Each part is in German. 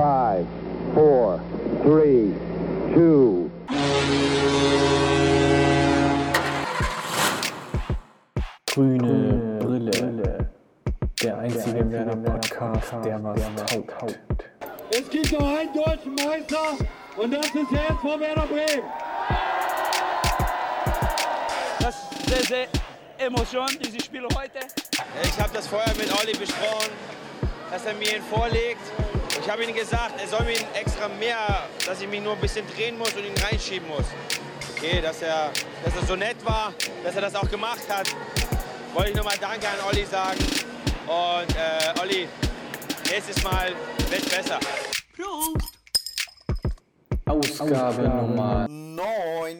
Five, four, three, two. Grüne Brille. Der einzige Werder Podcast, der was taugt. Es gibt nur einen deutschen Meister und das ist der SV Werder Bremen. Das ist sehr, sehr Emotion, diese Spiele heute. Ich habe das vorher mit Olli besprochen, dass er mir ihn vorlegt. Ich habe ihm gesagt, er soll mir extra mehr, dass ich mich nur ein bisschen drehen muss und ihn reinschieben muss. Okay, dass er, dass er so nett war, dass er das auch gemacht hat. Wollte ich nochmal Danke an Olli sagen. Und äh, Olli, nächstes Mal wird besser. Ausgabe Nummer Neun.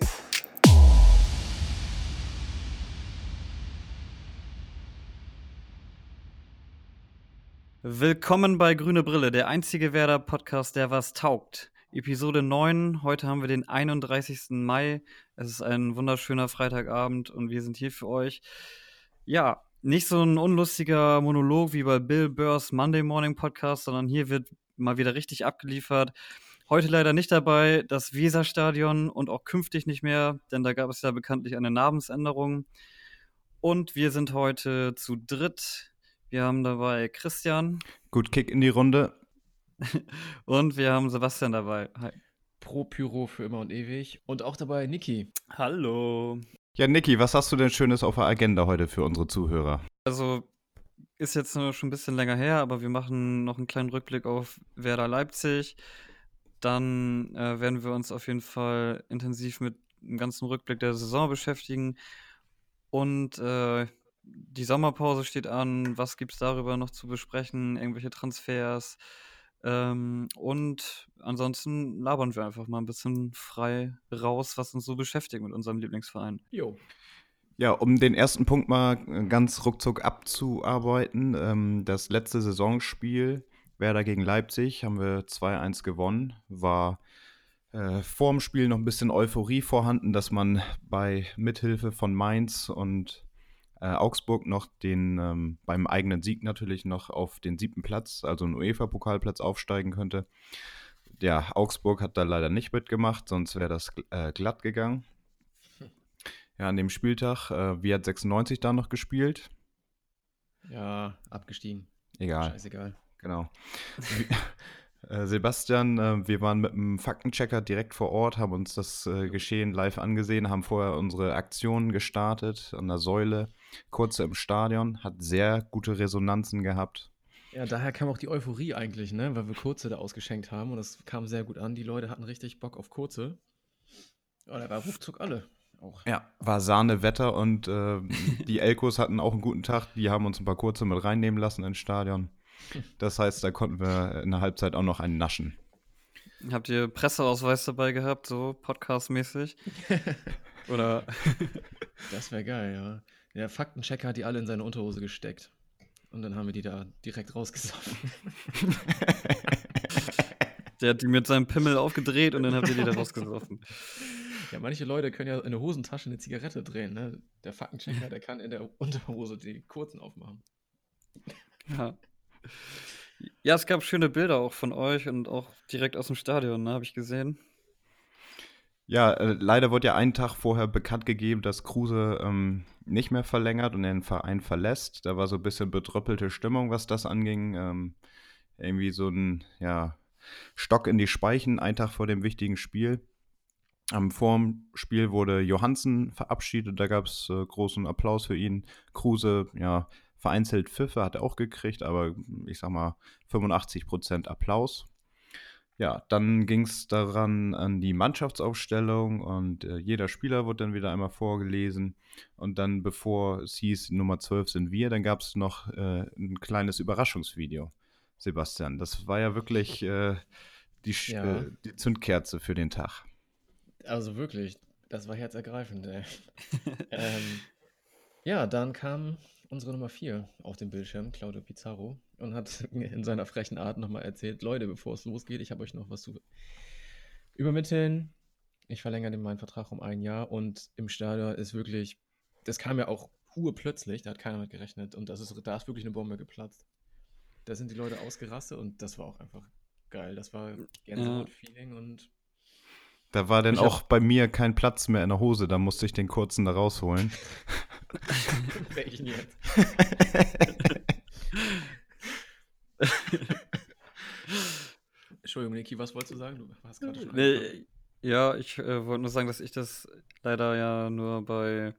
Willkommen bei Grüne Brille, der einzige Werder-Podcast, der was taugt. Episode 9, heute haben wir den 31. Mai. Es ist ein wunderschöner Freitagabend und wir sind hier für euch. Ja, nicht so ein unlustiger Monolog wie bei Bill Burrs Monday Morning Podcast, sondern hier wird mal wieder richtig abgeliefert. Heute leider nicht dabei das Weserstadion und auch künftig nicht mehr, denn da gab es ja bekanntlich eine Namensänderung. Und wir sind heute zu dritt. Wir haben dabei Christian Gut Kick in die Runde. und wir haben Sebastian dabei. Hi. Pro Pyro für immer und ewig. Und auch dabei Niki. Hallo. Ja, Niki, was hast du denn Schönes auf der Agenda heute für unsere Zuhörer? Also ist jetzt nur schon ein bisschen länger her, aber wir machen noch einen kleinen Rückblick auf Werder Leipzig. Dann äh, werden wir uns auf jeden Fall intensiv mit dem ganzen Rückblick der Saison beschäftigen. Und äh, die Sommerpause steht an. Was gibt es darüber noch zu besprechen? Irgendwelche Transfers? Ähm, und ansonsten labern wir einfach mal ein bisschen frei raus, was uns so beschäftigt mit unserem Lieblingsverein. Jo. Ja, um den ersten Punkt mal äh, ganz ruckzuck abzuarbeiten. Ähm, das letzte Saisonspiel Werder gegen Leipzig haben wir 2-1 gewonnen. War äh, vor dem Spiel noch ein bisschen Euphorie vorhanden, dass man bei Mithilfe von Mainz und äh, Augsburg noch den, ähm, beim eigenen Sieg natürlich noch auf den siebten Platz, also einen UEFA-Pokalplatz aufsteigen könnte. Ja, Augsburg hat da leider nicht mitgemacht, sonst wäre das äh, glatt gegangen. Ja, an dem Spieltag, äh, wie hat 96 da noch gespielt? Ja, abgestiegen. Egal. Scheißegal. Genau. Äh, Sebastian, äh, wir waren mit einem Faktenchecker direkt vor Ort, haben uns das äh, Geschehen live angesehen, haben vorher unsere Aktion gestartet an der Säule, kurze im Stadion, hat sehr gute Resonanzen gehabt. Ja, daher kam auch die Euphorie eigentlich, ne? Weil wir Kurze da ausgeschenkt haben und das kam sehr gut an. Die Leute hatten richtig Bock auf Kurze. Ja, da war ruckzuck alle. Auch. Ja, war Sahnewetter und äh, die Elkos hatten auch einen guten Tag. Die haben uns ein paar kurze mit reinnehmen lassen ins Stadion. Das heißt, da konnten wir in der Halbzeit auch noch einen naschen. Habt ihr Presseausweis dabei gehabt, so podcastmäßig? Oder Das wäre geil, ja. Der Faktenchecker hat die alle in seine Unterhose gesteckt. Und dann haben wir die da direkt rausgesoffen. der hat die mit seinem Pimmel aufgedreht und dann habt ihr die da rausgesoffen. Ja, manche Leute können ja in der Hosentasche eine Zigarette drehen, ne? Der Faktenchecker, der kann in der Unterhose die kurzen aufmachen. Ja. Ja, es gab schöne Bilder auch von euch und auch direkt aus dem Stadion, ne, habe ich gesehen. Ja, äh, leider wurde ja einen Tag vorher bekannt gegeben, dass Kruse ähm, nicht mehr verlängert und den Verein verlässt. Da war so ein bisschen bedröppelte Stimmung, was das anging. Ähm, irgendwie so ein ja, Stock in die Speichen, einen Tag vor dem wichtigen Spiel. Am vorm Spiel wurde Johansen verabschiedet, da gab es äh, großen Applaus für ihn. Kruse, ja, vereinzelt Pfiffe hat er auch gekriegt, aber ich sag mal 85% Applaus. Ja, dann ging es daran an die Mannschaftsaufstellung und äh, jeder Spieler wurde dann wieder einmal vorgelesen. Und dann, bevor es hieß, Nummer 12 sind wir, dann gab es noch äh, ein kleines Überraschungsvideo, Sebastian. Das war ja wirklich äh, die, Ja. äh, die Zündkerze für den Tag. Also wirklich, das war herzergreifend, ey. ähm, ja, dann kam unsere Nummer 4 auf dem Bildschirm, Claudio Pizarro, und hat in seiner frechen Art nochmal erzählt, Leute, bevor es losgeht, ich habe euch noch was zu übermitteln. Ich verlängere den meinen Vertrag um ein Jahr und im Stadion ist wirklich, das kam ja auch urplötzlich, da hat keiner mit gerechnet und das ist, da ist wirklich eine Bombe geplatzt. Da sind die Leute ausgerastet und das war auch einfach geil. Das war Gänsehaut-Feeling und Da war hab- auch bei mir kein Platz mehr in der Hose, da musste ich den kurzen da rausholen. welchen jetzt? Entschuldigung, Niki, was wolltest du sagen? Du hast gerade schon. Nee, ja, ich äh, wollte nur sagen, dass ich das leider ja nur bei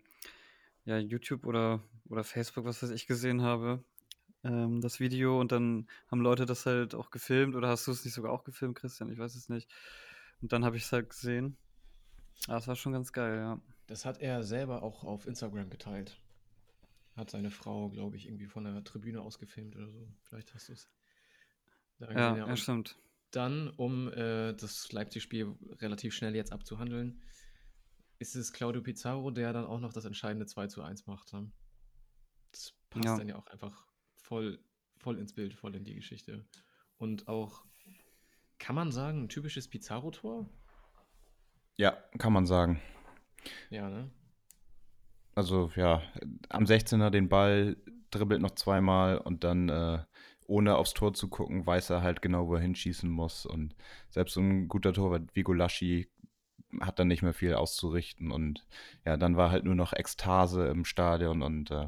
ja, YouTube oder, oder Facebook, was weiß ich, gesehen habe. Ähm, das Video und dann haben Leute das halt auch gefilmt oder hast du es nicht sogar auch gefilmt, Christian? Ich weiß es nicht. Und dann habe ich es halt gesehen. Ah, das war schon ganz geil, ja. Das hat er selber auch auf Instagram geteilt. Hat seine Frau, glaube ich, irgendwie von der Tribüne aus gefilmt oder so. Vielleicht hast du es. Ja, ja, stimmt. Dann, um äh, das Leipzig-Spiel relativ schnell jetzt abzuhandeln, ist es Claudio Pizarro, der dann auch noch das entscheidende 2 zu 1 macht. Ne? Das passt Ja. dann ja auch einfach voll, voll ins Bild, voll in die Geschichte. Und auch, kann man sagen, ein typisches Pizarro-Tor? Ja, kann man sagen. Ja, ne? Also ja, am 16er den Ball, dribbelt noch zweimal und dann äh, ohne aufs Tor zu gucken, weiß er halt genau, wo er hinschießen muss. Und selbst ein guter Torwart wie Gulaschi hat dann nicht mehr viel auszurichten. Und ja, dann war halt nur noch Ekstase im Stadion und äh,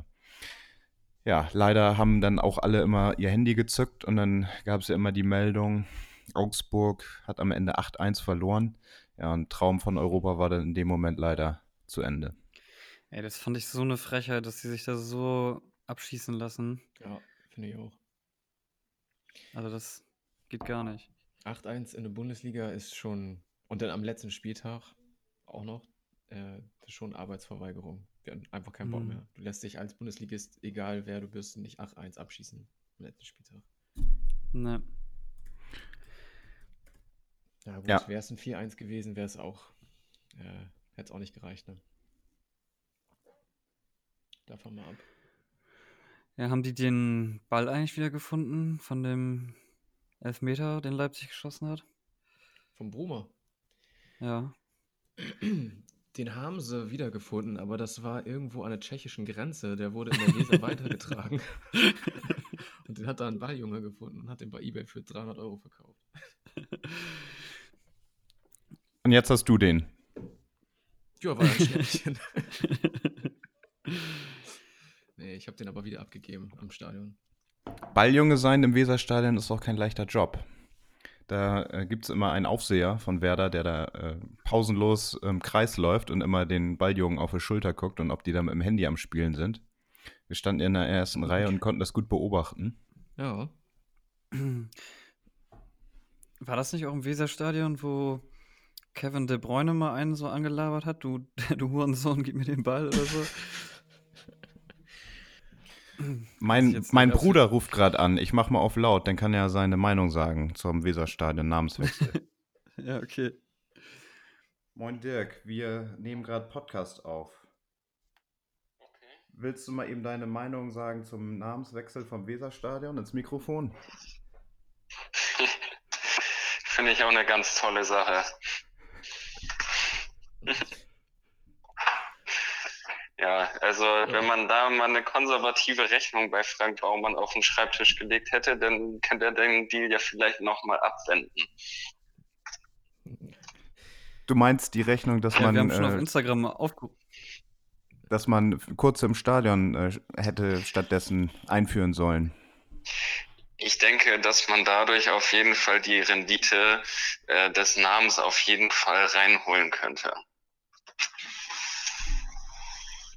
ja, leider haben dann auch alle immer ihr Handy gezückt und dann gab es ja immer die Meldung, Augsburg hat am Ende 8-1 verloren. Ja, ein Traum von Europa war dann in dem Moment leider zu Ende. Ey, das fand ich so eine Frechheit, dass sie sich da so abschießen lassen. Ja, finde ich auch. Also das geht gar nicht. 8-1 in der Bundesliga ist schon, und dann am letzten Spieltag auch noch, äh, das ist schon Arbeitsverweigerung. Wir haben einfach keinen Bock Mhm. mehr. Du lässt dich als Bundesligist, egal wer du bist, nicht 8-1 abschießen am letzten Spieltag. Ne. Ja, gut, Ja. wäre es ein 4-1 gewesen, wäre es auch, äh, hätte es auch nicht gereicht, ne? Davon mal ab. Ja, haben die den Ball eigentlich wieder gefunden von dem Elfmeter, den Leipzig geschossen hat? Vom Brumer. Ja. Den haben sie wiedergefunden, aber das war irgendwo an der tschechischen Grenze. Der wurde in der Weser weitergetragen. Und den hat da ein Balljunge gefunden und hat den bei eBay für 300 Euro verkauft. Und jetzt hast du den. Ja, war ein Schnäppchen. nee, ich habe den aber wieder abgegeben am Stadion. Balljunge sein im Weserstadion ist auch kein leichter Job. Da äh, gibt es immer einen Aufseher von Werder, der da äh, pausenlos im Kreis läuft und immer den Balljungen auf die Schulter guckt und ob die da mit dem Handy am Spielen sind. Wir standen in der ersten Reihe und konnten das gut beobachten. Ja. War das nicht auch im Weserstadion, wo Kevin De Bruyne mal einen so angelabert hat? Du, du Hurensohn, gib mir den Ball oder so? Mein, mein Bruder ruft gerade an. Ich mach mal auf laut, dann kann er seine Meinung sagen zum Weserstadion Namenswechsel. Ja, okay. Moin Dirk, wir nehmen gerade Podcast auf. Willst du mal eben deine Meinung sagen zum Namenswechsel vom Weserstadion ins Mikrofon? Finde ich auch eine ganz tolle Sache. Ja, also wenn man da mal eine konservative Rechnung bei Frank Baumann auf den Schreibtisch gelegt hätte, dann könnte er den Deal ja vielleicht nochmal abwenden. Du meinst die Rechnung, dass Ja, man, wir haben schon auf äh, Instagram aufgerufen. dass man kurz im Stadion äh, hätte stattdessen einführen sollen? Ich denke, dass man dadurch auf jeden Fall die Rendite äh, des Namens auf jeden Fall reinholen könnte.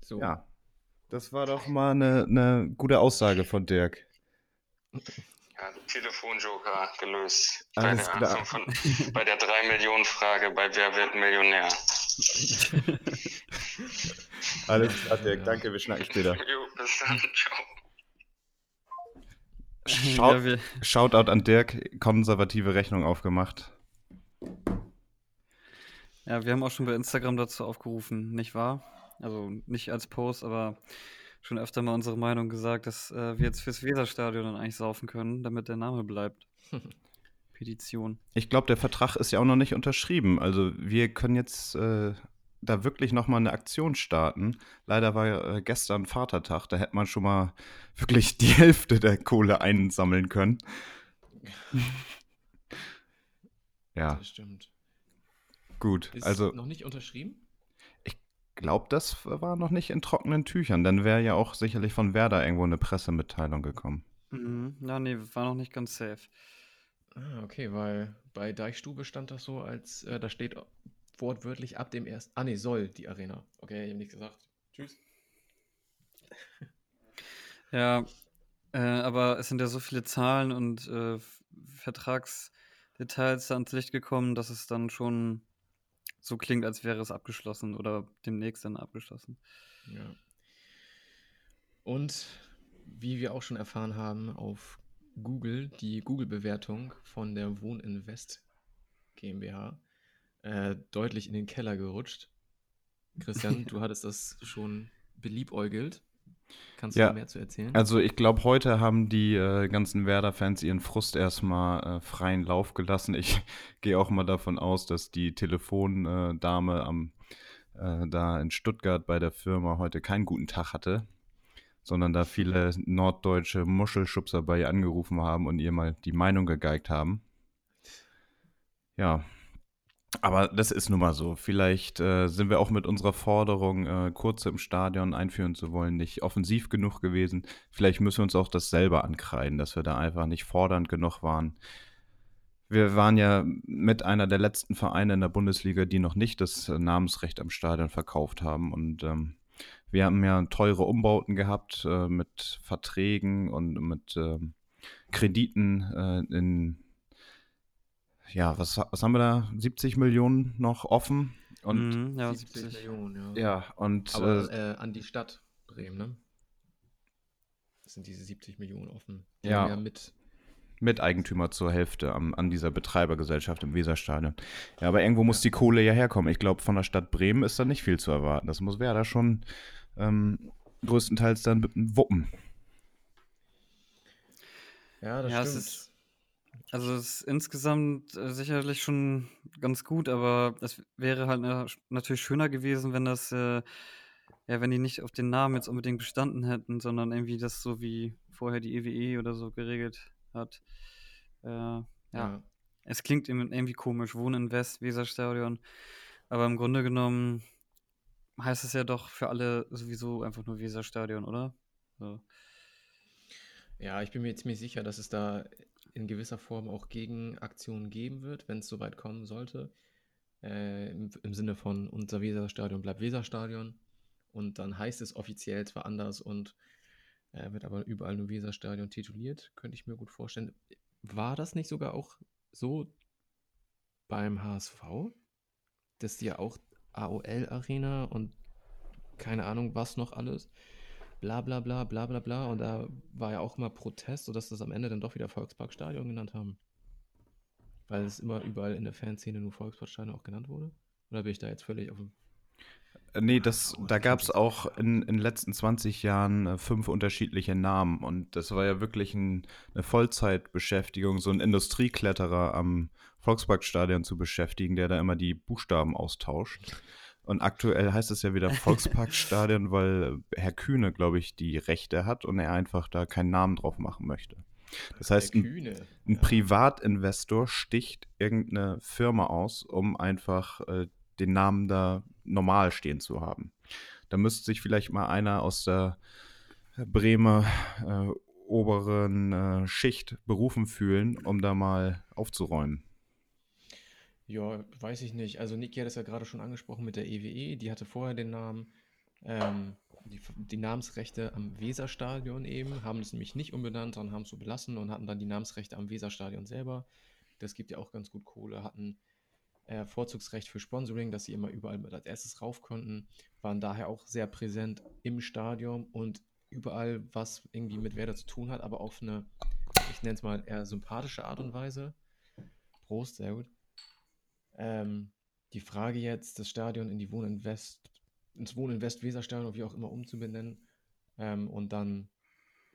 So. Ja, das war doch mal eine, eine gute Aussage von Dirk. Ja, Telefonjoker gelöst. Alles bei, der, klar. Von, bei der 3-Millionen-Frage bei Wer wird Millionär? Alles klar, Dirk, danke, wir schnacken später. Jo, bis dann. Ciao. Schaut, Ja, wir- Shoutout an Dirk, konservative Rechnung aufgemacht. Ja, wir haben auch schon bei Instagram dazu aufgerufen, nicht wahr? Also nicht als Post, aber schon öfter mal unsere Meinung gesagt, dass äh, wir jetzt fürs Weserstadion dann eigentlich saufen können, damit der Name bleibt. Petition. Ich glaube, der Vertrag ist ja auch noch nicht unterschrieben. Also wir können jetzt äh, da wirklich noch mal eine Aktion starten. Leider war äh, gestern Vatertag, da hätte man schon mal wirklich die Hälfte der Kohle einsammeln können. Ja, Das stimmt. gut. Ist Also noch nicht unterschrieben? Ich glaube, das war noch nicht in trockenen Tüchern. Dann wäre ja auch sicherlich von Werder irgendwo eine Pressemitteilung gekommen. Mhm. Ja, nee, war noch nicht ganz safe. Ah, okay, weil bei Deichstube stand das so, als äh, da steht wortwörtlich ab dem ersten. Ah, nee, soll die Arena. Okay, ich habe nichts gesagt. Tschüss. Ja, äh, aber es sind ja so viele Zahlen und äh, Vertragsdetails da ans Licht gekommen, dass es dann schon so klingt, als wäre es abgeschlossen oder demnächst dann abgeschlossen. Ja. Und wie wir auch schon erfahren haben, auf Google die Google-Bewertung von der Wohninvest GmbH äh, deutlich in den Keller gerutscht. Christian, du hattest das schon beliebäugelt. Kannst du Ja, mehr zu erzählen? Also ich glaube, heute haben die äh, ganzen Werder-Fans ihren Frust erstmal äh, freien Lauf gelassen. Ich gehe auch mal davon aus, dass die Telefondame am äh, da in Stuttgart bei der Firma heute keinen guten Tag hatte, sondern da viele norddeutsche Muschelschubser bei ihr angerufen haben und ihr mal die Meinung gegeigt haben. Ja, aber das ist nun mal so. Vielleicht äh, sind wir auch mit unserer Forderung, äh, Kurze im Stadion einführen zu wollen, nicht offensiv genug gewesen. Vielleicht müssen wir uns auch das selber ankreiden, dass wir da einfach nicht fordernd genug waren. Wir waren ja mit einer der letzten Vereine in der Bundesliga, die noch nicht das äh, Namensrecht am Stadion verkauft haben. Und ähm, wir haben ja teure Umbauten gehabt äh, mit Verträgen und mit ähm, Krediten äh, in ja, was, was haben wir da? 70 Millionen noch offen. Und Mhm, ja, 70 70. Millionen, ja. ja, und Aber äh, äh, an die Stadt Bremen, ne? Das sind diese 70 Millionen offen. Die Ja. ja mit. Miteigentümer zur Hälfte am, an dieser Betreibergesellschaft im Weserstadion. Ja, aber irgendwo muss die Kohle ja herkommen. Ich glaube, von der Stadt Bremen ist da nicht viel zu erwarten. Das muss Werder schon ähm, größtenteils dann wuppen. Ja, das Ja, es stimmt. ist, also es ist insgesamt äh, sicherlich schon ganz gut, aber es wäre halt na- natürlich schöner gewesen, wenn das, äh, ja, wenn die nicht auf den Namen jetzt unbedingt bestanden hätten, sondern irgendwie das so wie vorher die EWE oder so geregelt hat. Äh, ja, Ja. es klingt irgendwie komisch, Wohnen in West, Weserstadion, aber im Grunde genommen heißt es ja doch für alle sowieso einfach nur Weserstadion, oder? So. Ja, ich bin mir ziemlich sicher, dass es da in gewisser Form auch Gegenaktionen geben wird, wenn es soweit kommen sollte. Äh, im, Im Sinne von unser Weserstadion bleibt Weserstadion. Und dann heißt es offiziell zwar anders und äh, wird aber überall nur Weserstadion tituliert, könnte ich mir gut vorstellen. War das nicht sogar auch so beim HSV, dass die ja auch AOL Arena und keine Ahnung was noch alles bla bla bla bla bla bla. Und da war ja auch immer Protest, sodass das am Ende dann doch wieder Volksparkstadion genannt haben. Weil es immer überall in der Fanszene nur Volksparkstadion auch genannt wurde. Oder bin ich da jetzt völlig auf dem. Äh, Nee, das, da gab es auch in, den letzten 20 Jahren äh, fünf unterschiedliche Namen und das war ja wirklich ein, eine Vollzeitbeschäftigung, so ein Industriekletterer am Volksparkstadion zu beschäftigen, der da immer die Buchstaben austauscht. Und aktuell heißt es ja wieder Volksparkstadion, weil äh, Herr Kühne, glaube ich, die Rechte hat und er einfach da keinen Namen drauf machen möchte. Das heißt, ein, ein. Privatinvestor sticht irgendeine Firma aus, um einfach äh, den Namen da normal stehen zu haben. Da müsste sich vielleicht mal einer aus der Bremer äh, oberen äh, Schicht berufen fühlen, um da mal aufzuräumen. Ja, weiß ich nicht. Also Niki hat es ja gerade schon angesprochen mit der EWE. Die hatte vorher den Namen, ähm, die, die Namensrechte am Weserstadion eben, haben es nämlich nicht umbenannt, sondern haben es so belassen und hatten dann die Namensrechte am Weserstadion selber. Das gibt ja auch ganz gut Kohle, hatten äh, Vorzugsrecht für Sponsoring, dass sie immer überall mit als erstes rauf konnten, waren daher auch sehr präsent im Stadion und überall, was irgendwie mit Werder zu tun hat, aber auf eine, ich nenne es mal eher sympathische Art und Weise. Prost, sehr gut. Ähm, die Frage jetzt, das Stadion in die Wohninvest, ins Wohninvest Weserstadion, wie auch immer umzubenennen, ähm, und dann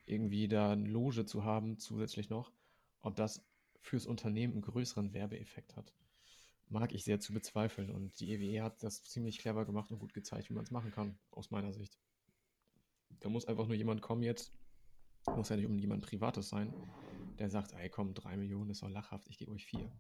irgendwie da eine Loge zu haben, zusätzlich noch, ob das fürs Unternehmen einen größeren Werbeeffekt hat, mag ich sehr zu bezweifeln. Und die EWE hat das ziemlich clever gemacht und gut gezeigt, wie man es machen kann, aus meiner Sicht. Da muss einfach nur jemand kommen jetzt, muss ja nicht um jemand Privates sein, der sagt, ey komm, drei Millionen ist doch lachhaft, ich gebe euch vier.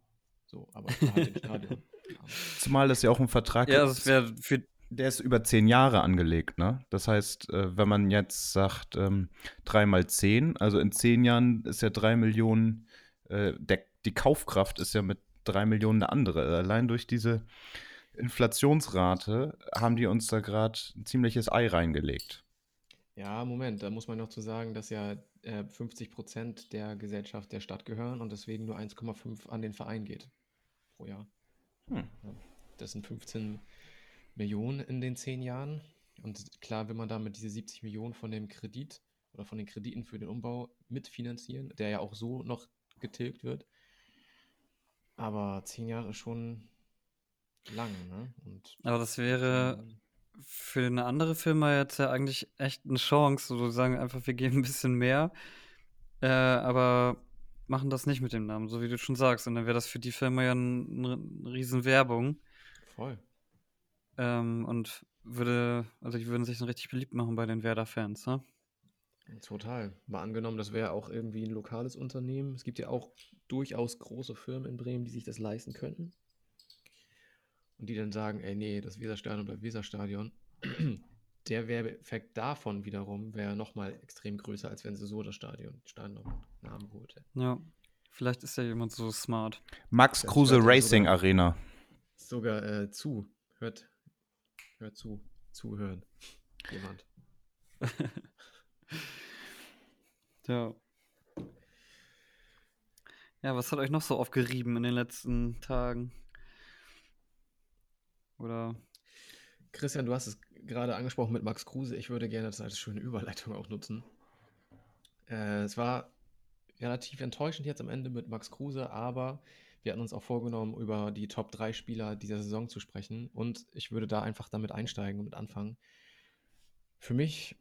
So, aber es war halt im Stadion. Zumal das ja auch ein Vertrag Ja, ist, für. der ist über zehn Jahre angelegt, ne? Das heißt, äh, wenn man jetzt sagt, ähm, drei mal zehn, also in zehn Jahren ist ja drei Millionen, äh, der, die Kaufkraft ist ja mit drei Millionen eine andere. Allein durch diese Inflationsrate haben die uns da gerade ein ziemliches Ei reingelegt. Ja, Moment, da muss man noch zu sagen, dass ja äh, 50 Prozent der Gesellschaft der Stadt gehören und deswegen nur 1,5 an den Verein geht pro Jahr. Hm. Ja, das sind 15 Millionen in den zehn Jahren. Und klar, wenn man damit diese 70 Millionen von dem Kredit oder von den Krediten für den Umbau mitfinanzieren, der ja auch so noch getilgt wird. Aber zehn Jahre ist schon lang, ne? Und Aber das wäre für eine andere Firma jetzt ja eigentlich echt eine Chance. So sagen einfach, wir geben ein bisschen mehr, äh, aber machen das nicht mit dem Namen, so wie du schon sagst. Und dann wäre das für die Firma ja eine ein riesen Werbung. voll. Ähm, und würde, also die würden sich dann richtig beliebt machen bei den Werder-Fans, ne? Total. Mal angenommen, das wäre auch irgendwie ein lokales Unternehmen. Es gibt ja auch durchaus große Firmen in Bremen, die sich das leisten könnten. Und die dann sagen, ey, nee, das Weserstadion bleibt Weserstadion. Der Werbeeffekt davon wiederum wäre nochmal extrem größer, als wenn sie so das Stadion, geholt hätten. Ja. Vielleicht ist ja jemand so smart. Max Das Kruse Racing sogar- Arena. Sogar äh, zu. Hört, hört zu. Zuhören. Jemand. Ja. Ja, was hat euch noch so aufgerieben in den letzten Tagen? Oder Christian, du hast es gerade angesprochen mit Max Kruse. Ich würde gerne das als schöne Überleitung auch nutzen. Äh, es war relativ enttäuschend jetzt am Ende mit Max Kruse, aber wir hatten uns auch vorgenommen, über die Top 3 Spieler dieser Saison zu sprechen. Und ich würde da einfach damit einsteigen und anfangen. Für mich,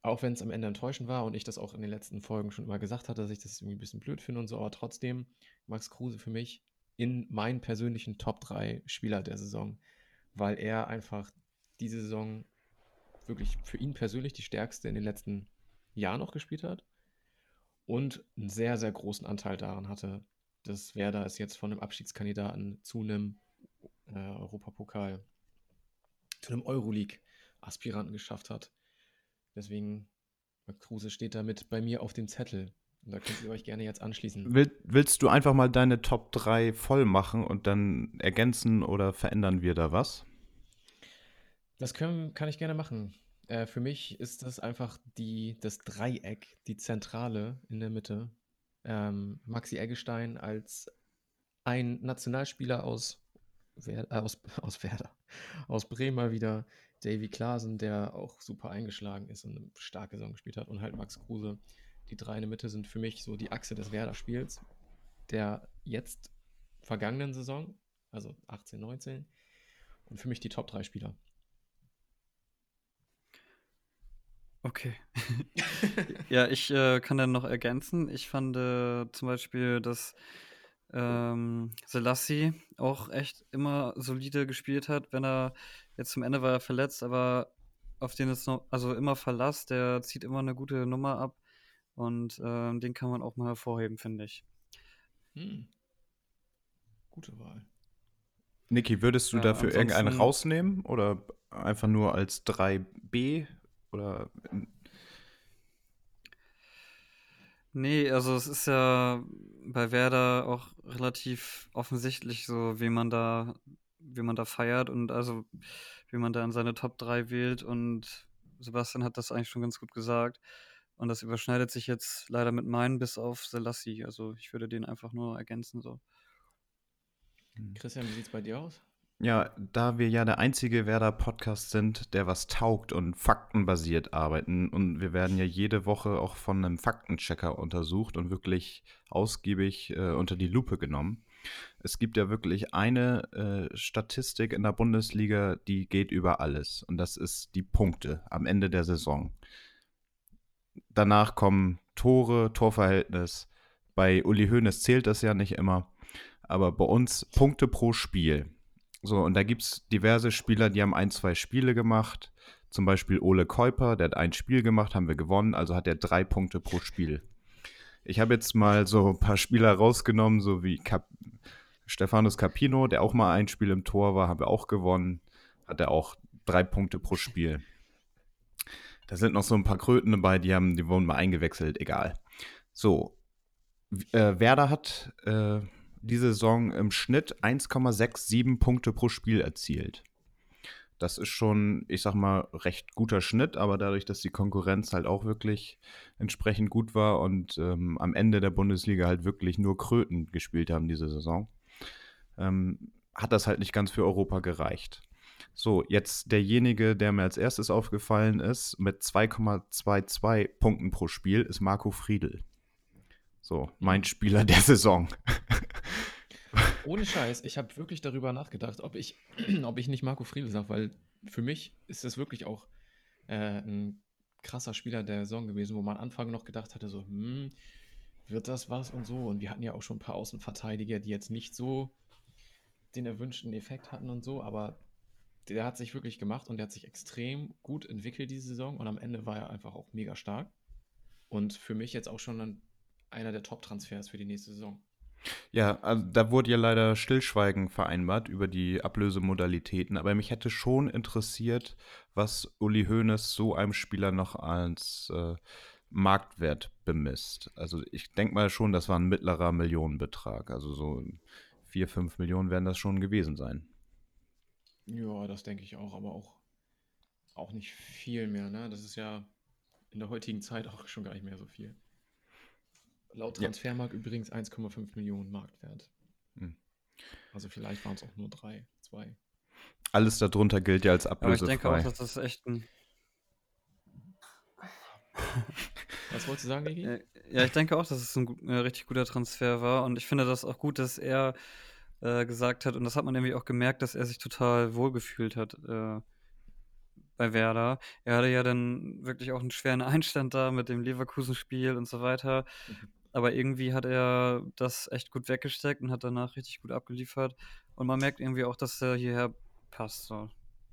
auch wenn es am Ende enttäuschend war und ich das auch in den letzten Folgen schon immer gesagt hatte, dass ich das irgendwie ein bisschen blöd finde und so, aber trotzdem, Max Kruse für mich in meinen persönlichen Top 3 Spieler der Saison weil er einfach diese Saison wirklich für ihn persönlich die stärkste in den letzten Jahren noch gespielt hat und einen sehr, sehr großen Anteil daran hatte, dass Werder es jetzt von einem Abstiegskandidaten zu einem äh, Europapokal, zu einem Euroleague-Aspiranten geschafft hat. Deswegen, Kruse steht damit bei mir auf dem Zettel. Und da könnt ihr euch gerne jetzt anschließen. Will, willst du einfach mal deine Top 3 voll machen und dann ergänzen oder verändern wir da was? Das können, kann ich gerne machen. Äh, für mich ist das einfach die, das Dreieck, die Zentrale in der Mitte. Ähm, Maxi Eggestein als ein Nationalspieler aus, Wer äh, aus, aus Werder, aus Bremen mal wieder. Davy Klaasen, der auch super eingeschlagen ist und eine starke Saison gespielt hat. Und halt Max Kruse. Die drei in der Mitte sind für mich so die Achse des Werder-Spiels der jetzt vergangenen Saison, also 18, 19. Und für mich die Top 3 Spieler. Okay. ja, ich äh, kann dann noch ergänzen. Ich fand äh, zum Beispiel, dass ähm, Selassie auch echt immer solide gespielt hat, wenn er jetzt zum Ende war er verletzt, aber auf den ist noch, also immer Verlass, der zieht immer eine gute Nummer ab und ähm, den kann man auch mal hervorheben, finde ich. Hm. Gute Wahl. Niki, würdest du Ja, dafür irgendeinen rausnehmen oder einfach nur als 3b oder Nee, also es ist ja bei Werder auch relativ offensichtlich so, wie man da, wie man da feiert und also wie man da in seine Top 3 wählt und Sebastian hat das eigentlich schon ganz gut gesagt. Und das überschneidet sich jetzt leider mit meinen bis auf Selassie. Also ich würde den einfach nur ergänzen so. Christian, wie sieht's bei dir aus? Ja, da wir ja der einzige Werder-Podcast sind, der was taugt und faktenbasiert arbeiten und wir werden ja jede Woche auch von einem Faktenchecker untersucht und wirklich ausgiebig äh, unter die Lupe genommen. Es gibt ja wirklich eine äh, Statistik in der Bundesliga, die geht über alles und das ist die Punkte am Ende der Saison. Danach kommen Tore, Torverhältnis. Bei Uli Hoeneß zählt das ja nicht immer, aber bei uns Punkte pro Spiel. So, und da gibt es diverse Spieler, die haben ein, zwei Spiele gemacht. Zum Beispiel Ole Keuper, der hat ein Spiel gemacht, haben wir gewonnen, also hat er drei Punkte pro Spiel. Ich habe jetzt mal so ein paar Spieler rausgenommen, so wie Kap Stefanos Capino, der auch mal ein Spiel im Tor war, haben wir auch gewonnen. Hat er auch drei Punkte pro Spiel. Da sind noch so ein paar Kröten dabei, die haben, die wurden mal eingewechselt, egal. So, äh, Werder hat äh, diese Saison im Schnitt 1,67 Punkte pro Spiel erzielt. Das ist schon, ich sag mal, recht guter Schnitt, aber dadurch, dass die Konkurrenz halt auch wirklich entsprechend gut war und ähm, am Ende der Bundesliga halt wirklich nur Kröten gespielt haben diese Saison, ähm, hat das halt nicht ganz für Europa gereicht. So, jetzt derjenige, der mir als erstes aufgefallen ist, mit 2,22 Punkten pro Spiel, ist Marco Friedl. So, mein Spieler der Saison. Ohne Scheiß, ich habe wirklich darüber nachgedacht, ob ich, ob ich nicht Marco Friedl sage, weil für mich ist das wirklich auch äh, ein krasser Spieler der Saison gewesen, wo man am Anfang noch gedacht hatte, so, hm, wird das was und so. Und wir hatten ja auch schon ein paar Außenverteidiger, die jetzt nicht so den erwünschten Effekt hatten und so, aber der hat sich wirklich gemacht und der hat sich extrem gut entwickelt diese Saison und am Ende war er einfach auch mega stark. Und für mich jetzt auch schon einer der Top-Transfers für die nächste Saison. Ja, also da wurde ja leider Stillschweigen vereinbart über die Ablösemodalitäten, aber mich hätte schon interessiert, was Uli Hoeneß so einem Spieler noch als äh, Marktwert bemisst. Also ich denke mal schon, das war ein mittlerer Millionenbetrag. Also so 4, 5 Millionen werden das schon gewesen sein. Ja, das denke ich auch, aber auch, auch nicht viel mehr. Ne? Das ist ja in der heutigen Zeit auch schon gar nicht mehr so viel. Laut Transfermarkt ja. übrigens 1,5 Millionen Marktwert. Hm. Also vielleicht waren es auch nur drei, zwei. Alles darunter gilt ja als ablösefrei. Aber ich denke auch, dass das echt ein. Was wolltest du sagen, Niki? Ja, ich denke auch, dass es ein äh, richtig guter Transfer war. Und ich finde das auch gut, dass er äh, gesagt hat, und das hat man nämlich auch gemerkt, dass er sich total wohlgefühlt hat äh, bei Werder. Er hatte ja dann wirklich auch einen schweren Einstand da mit dem Leverkusen-Spiel und so weiter. Mhm. Aber irgendwie hat er das echt gut weggesteckt und hat danach richtig gut abgeliefert. Und man merkt irgendwie auch, dass er hierher passt. So.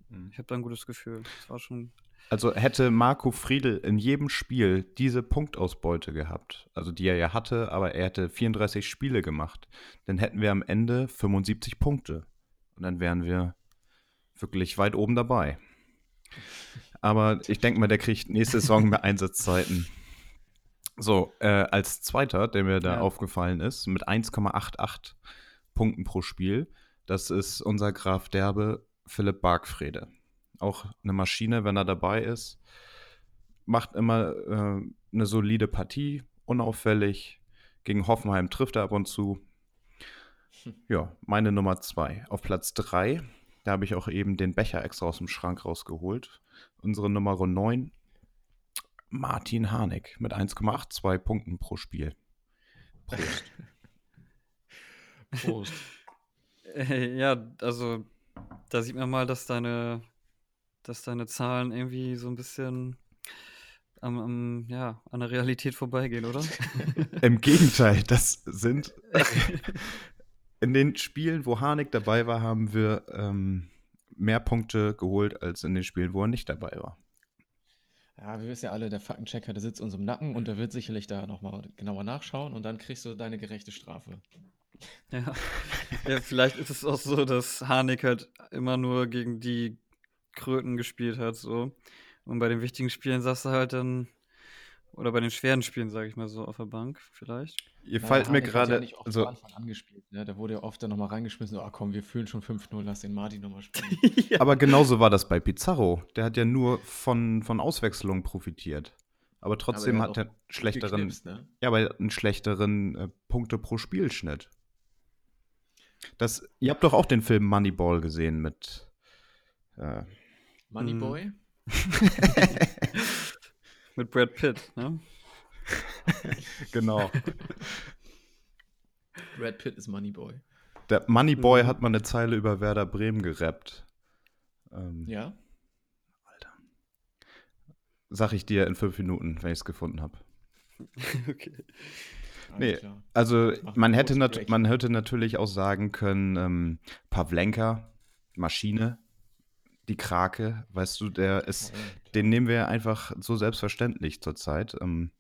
Mhm. Ich habe da ein gutes Gefühl. Das war schon. Also hätte Marco Friedl in jedem Spiel diese Punktausbeute gehabt, also die er ja hatte, aber er hätte 34 Spiele gemacht, dann hätten wir am Ende 75 Punkte. Und dann wären wir wirklich weit oben dabei. Aber ich denke mal, der kriegt nächste Saison mehr Einsatzzeiten. So, äh, als zweiter, der mir da ja. aufgefallen ist, mit 1,88 Punkten pro Spiel, das ist unser Graf Derbe Philipp Bargfrede. Auch eine Maschine, wenn er dabei ist. Macht immer äh, eine solide Partie, unauffällig. Gegen Hoffenheim trifft er ab und zu. Hm. Ja, meine Nummer zwei. Auf Platz drei, da habe ich auch eben den Becher extra aus dem Schrank rausgeholt. Unsere Nummer 9, Martin Harnik mit 1,82 Punkten pro Spiel. Prost. Prost. Äh, ja, also da sieht man mal, dass deine, dass deine Zahlen irgendwie so ein bisschen am, am, ja, an der Realität vorbeigehen, oder? Im Gegenteil, das sind in den Spielen, wo Harnik dabei war, haben wir ähm, mehr Punkte geholt als in den Spielen, wo er nicht dabei war. Ja, wir wissen ja alle, der Faktenchecker, der sitzt uns im Nacken und der wird sicherlich da nochmal genauer nachschauen und dann kriegst du deine gerechte Strafe. Ja. ja, vielleicht ist es auch so, dass Harnik halt immer nur gegen die Kröten gespielt hat, so. Und bei den wichtigen Spielen sagst du halt dann, oder bei den schweren Spielen, sage ich mal so, auf der Bank vielleicht. Ihr fallt mir gerade. Ja nicht oft so Anfang angespielt, ne? Da wurde ja oft dann nochmal reingeschmissen, so, ah komm, wir fühlen schon 5-0, lass den Martin nochmal spielen. ja. Aber genauso war das bei Pizarro. Der hat ja nur von, von Auswechslungen profitiert. Aber trotzdem aber hat er schlechteren, ne? ja, aber einen schlechteren äh, Punkte pro Spielschnitt. Das, ihr habt doch auch den Film Moneyball gesehen mit äh, Moneyboy? mit Brad Pitt, ne? genau. Brad Pitt ist Moneyboy. Der Moneyboy mhm. hat mal eine Zeile über Werder Bremen gerappt. Ähm, ja? Alter. Sag ich dir in fünf Minuten, wenn ich es gefunden habe. okay. Nee, also man hätte, man hätte natürlich auch sagen können, ähm, Pavlenka, Maschine, die Krake, weißt du, der ist, den nehmen wir einfach so selbstverständlich zurzeit. Ähm,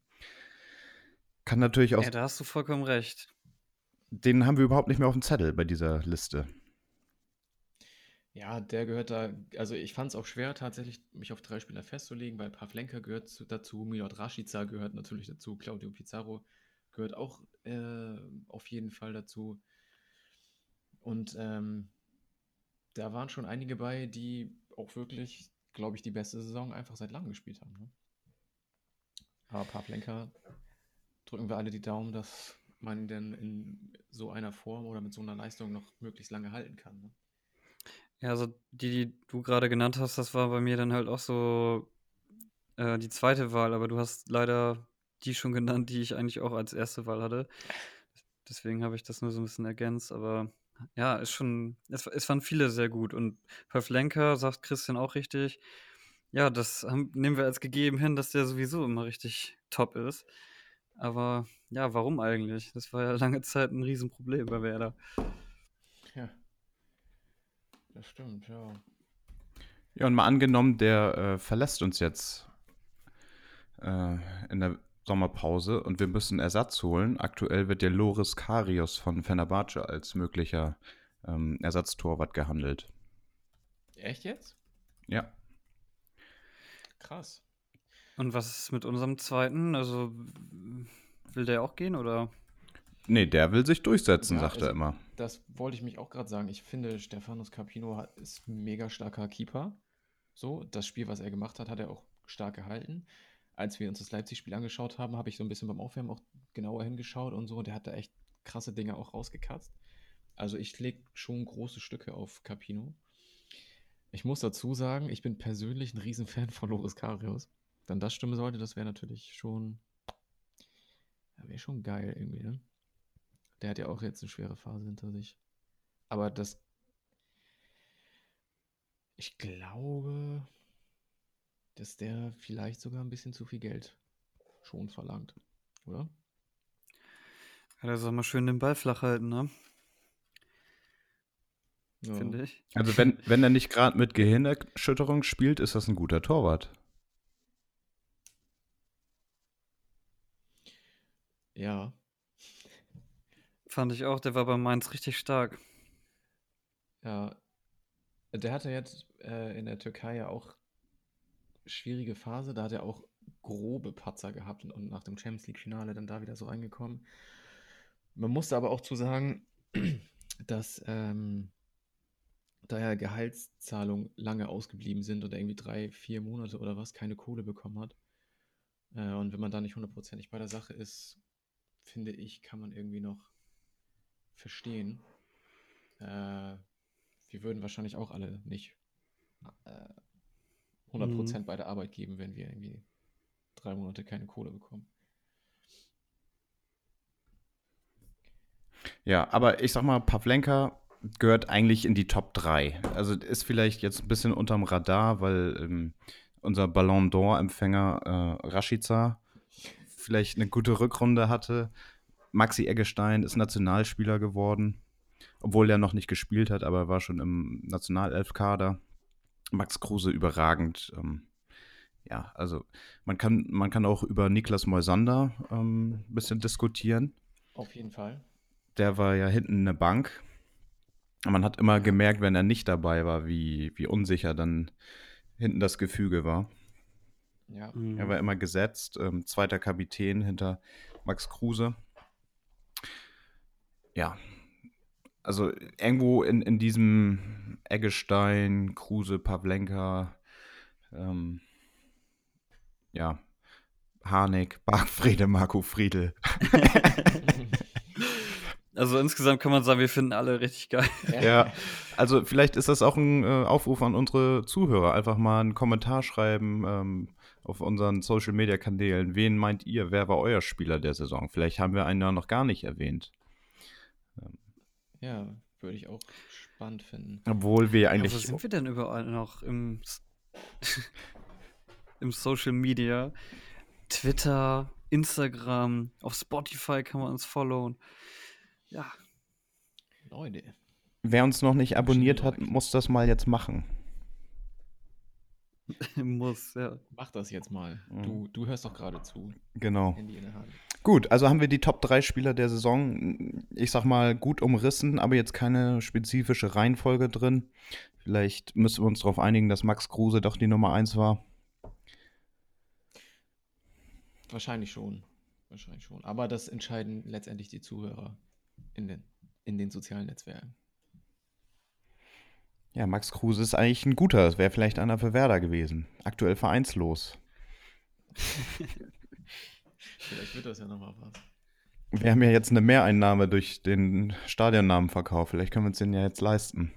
kann natürlich auch. Ja, da hast du vollkommen recht. den haben wir überhaupt nicht mehr auf dem Zettel bei dieser Liste. Ja, der gehört da, also ich fand es auch schwer, tatsächlich mich auf drei Spieler festzulegen, weil Pavlenka gehört zu, dazu, Milot Rashica gehört natürlich dazu, Claudio Pizarro gehört auch äh, auf jeden Fall dazu. Und ähm, da waren schon einige bei, die auch wirklich, glaube ich, die beste Saison einfach seit langem gespielt haben. Ne? Aber Pavlenka drücken wir alle die Daumen, dass man denn in so einer Form oder mit so einer Leistung noch möglichst lange halten kann. Ne? Ja, also die, die du gerade genannt hast, das war bei mir dann halt auch so äh, die zweite Wahl, aber du hast leider die schon genannt, die ich eigentlich auch als erste Wahl hatte. Deswegen habe ich das nur so ein bisschen ergänzt, aber ja, ist schon, es, es fanden viele sehr gut. Und Pavlenka, sagt Christian auch richtig, ja, das haben, nehmen wir als gegeben hin, dass der sowieso immer richtig top ist. Aber ja, warum eigentlich? Das war ja lange Zeit ein Riesenproblem bei Werder. Ja. Das stimmt, ja. Ja, und mal angenommen, der äh, verlässt uns jetzt äh, in der Sommerpause und wir müssen Ersatz holen. Aktuell wird der Loris Karius von Fenerbahce als möglicher ähm, Ersatztorwart gehandelt. Echt jetzt? Ja. Krass. Und was ist mit unserem zweiten? Also will der auch gehen oder? Nee, der will sich durchsetzen, Ja, sagt er also- immer. Das wollte ich mich auch gerade sagen. Ich finde, Stefanos Capino ist ein mega starker Keeper. So, das Spiel, was er gemacht hat, hat er auch stark gehalten. Als wir uns das Leipzig-Spiel angeschaut haben, habe ich so ein bisschen beim Aufwärmen auch genauer hingeschaut und so. Und der hat da echt krasse Dinge auch rausgekatzt. Also ich lege schon große Stücke auf Capino. Ich muss dazu sagen, ich bin persönlich ein Riesenfan von Loris Karius. Wenn das stimmen sollte, das wäre natürlich schon, wäre schon geil irgendwie, ne? Der hat ja auch jetzt eine schwere Phase hinter sich. Aber das. Ich glaube, dass der vielleicht sogar ein bisschen zu viel Geld schon verlangt. Oder? Ja, der soll mal schön den Ball flach halten, ne? Ja. Finde ich. Also wenn, wenn er nicht gerade mit Gehirnerschütterung spielt, ist das ein guter Torwart. Ja. Fand ich auch, der war bei Mainz richtig stark. Ja. Der hatte jetzt äh, in der Türkei ja auch schwierige Phase. Da hat er auch grobe Patzer gehabt und, und nach dem Champions League-Finale dann da wieder so reingekommen. Man musste aber auch zu sagen, dass ähm, ja Gehaltszahlungen lange ausgeblieben sind oder irgendwie drei, vier Monate oder was keine Kohle bekommen hat. Äh, und wenn man da nicht hundertprozentig bei der Sache ist, finde ich, kann man irgendwie noch verstehen. Äh, wir würden wahrscheinlich auch alle nicht äh, 100% bei der Arbeit geben, wenn wir irgendwie drei Monate keine Kohle bekommen. Ja, aber ich sag mal, Pavlenka gehört eigentlich in die Top 3. Also ist vielleicht jetzt ein bisschen unterm Radar, weil ähm, unser Ballon d'Or-Empfänger äh, Rashica vielleicht eine gute Rückrunde hatte. Maxi Eggestein ist Nationalspieler geworden, obwohl er noch nicht gespielt hat, aber er war schon im Nationalelfkader. Max Kruse überragend. Ähm, ja, also man kann, man kann auch über Niklas Moisander ähm, ein bisschen diskutieren. Auf jeden Fall. Der war ja hinten eine Bank. Man hat immer gemerkt, wenn er nicht dabei war, wie, wie unsicher dann hinten das Gefüge war. Ja. Er war immer gesetzt, ähm, zweiter Kapitän hinter Max Kruse. Ja, also irgendwo in, in diesem Eggestein, Kruse, Pavlenka, ähm, ja, Harnik, Bargfrede, Marco Friedel. Also insgesamt kann man sagen, wir finden alle richtig geil. Ja, also vielleicht ist das auch ein äh, Aufruf an unsere Zuhörer. Einfach mal einen Kommentar schreiben ähm, auf unseren Social Media Kanälen. Wen meint ihr? Wer war euer Spieler der Saison? Vielleicht haben wir einen ja noch gar nicht erwähnt. Ja, würde ich auch spannend finden. Obwohl wir Ja, eigentlich. wo sind wir denn überall noch im, im Social Media? Twitter, Instagram, auf Spotify kann man uns followen. Ja, Leute. Wer uns noch nicht abonniert hat, muss das mal jetzt machen. muss, ja. Mach das jetzt mal. Mhm. Du, du hörst doch gerade zu. Genau. Handy in der Hand. Gut, also haben wir die Top 3 Spieler der Saison, ich sag mal, gut umrissen, aber jetzt keine spezifische Reihenfolge drin. Vielleicht müssen wir uns darauf einigen, dass Max Kruse doch die Nummer 1 war. Wahrscheinlich schon. Wahrscheinlich schon. Aber das entscheiden letztendlich die Zuhörer in den, in den sozialen Netzwerken. Ja, Max Kruse ist eigentlich ein guter. Das wäre vielleicht einer für Werder gewesen. Aktuell vereinslos. vielleicht wird das ja nochmal was. Wir haben ja jetzt eine Mehreinnahme durch den Stadionnamenverkauf. Vielleicht können wir uns den ja jetzt leisten.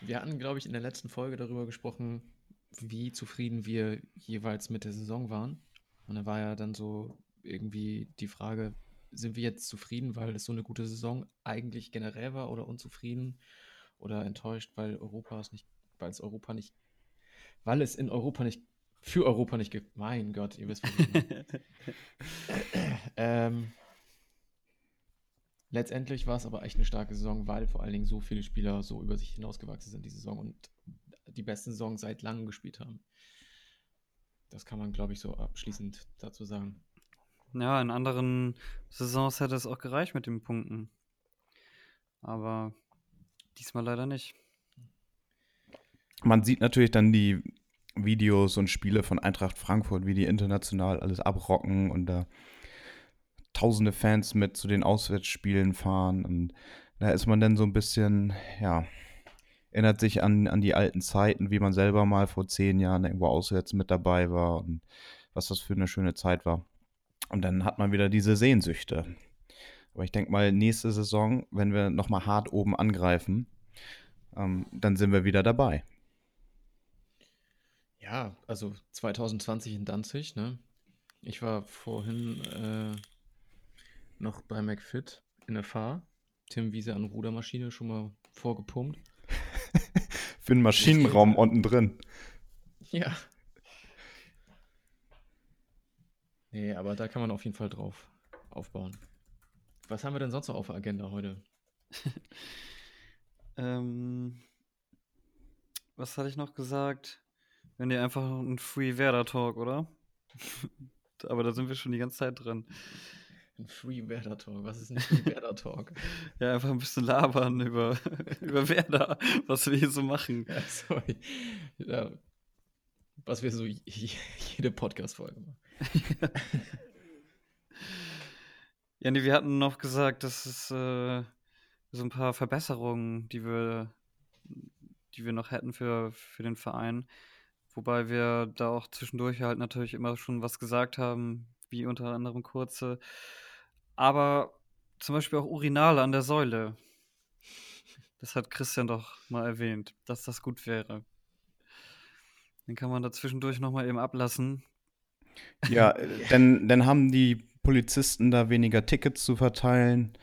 Wir hatten, glaube ich, in der letzten Folge darüber gesprochen, wie zufrieden wir jeweils mit der Saison waren. Und da war ja dann so irgendwie die Frage, sind wir jetzt zufrieden, weil es so eine gute Saison eigentlich generell war oder unzufrieden oder enttäuscht, weil Europa es nicht, weil es Europa nicht, weil es in Europa nicht, für Europa nicht gibt. Mein Gott, ihr wisst, was ich meine. ähm, letztendlich war es aber echt eine starke Saison, weil vor allen Dingen so viele Spieler so über sich hinausgewachsen sind die Saison und die besten Saison seit langem gespielt haben. Das kann man, glaube ich, so abschließend dazu sagen. Ja, in anderen Saisons hätte es auch gereicht mit den Punkten. Aber diesmal leider nicht. Man sieht natürlich dann die Videos und Spiele von Eintracht Frankfurt, wie die international alles abrocken und da tausende Fans mit zu den Auswärtsspielen fahren. Und da ist man dann so ein bisschen, ja, erinnert sich an, an die alten Zeiten, wie man selber mal vor zehn Jahren irgendwo auswärts mit dabei war und was das für eine schöne Zeit war. Und dann hat man wieder diese Sehnsüchte. Aber ich denke mal, nächste Saison, wenn wir nochmal hart oben angreifen, ähm, dann sind wir wieder dabei. Ja, also 2020 in Danzig, ne? Ich war vorhin äh, noch bei McFit in der Fahr. Tim Wiese an Rudermaschine schon mal vorgepumpt. Für den Maschinenraum unten drin. Ja. Nee, aber da kann man auf jeden Fall drauf aufbauen. Was haben wir denn sonst noch auf der Agenda heute? ähm, was hatte ich noch gesagt? Wenn ihr einfach ein Free Werder Talk, oder? aber da sind wir schon die ganze Zeit drin. Ein Free Werder Talk. Was ist ein Free Werder Talk? ja, einfach ein bisschen labern über, über Werder, was wir hier so machen. Ja, sorry. Ja, was wir so jede Podcast-Folge machen. ja, nee, wir hatten noch gesagt, dass es äh, so ein paar Verbesserungen, die wir, die wir noch hätten für, für den Verein. Wobei wir da auch zwischendurch halt natürlich immer schon was gesagt haben, wie unter anderem kurze aber zum Beispiel auch Urinale an der Säule. Das hat Christian doch mal erwähnt, dass das gut wäre. Den kann man da zwischendurch nochmal eben ablassen. Ja, denn dann haben die Polizisten da weniger Tickets zu verteilen.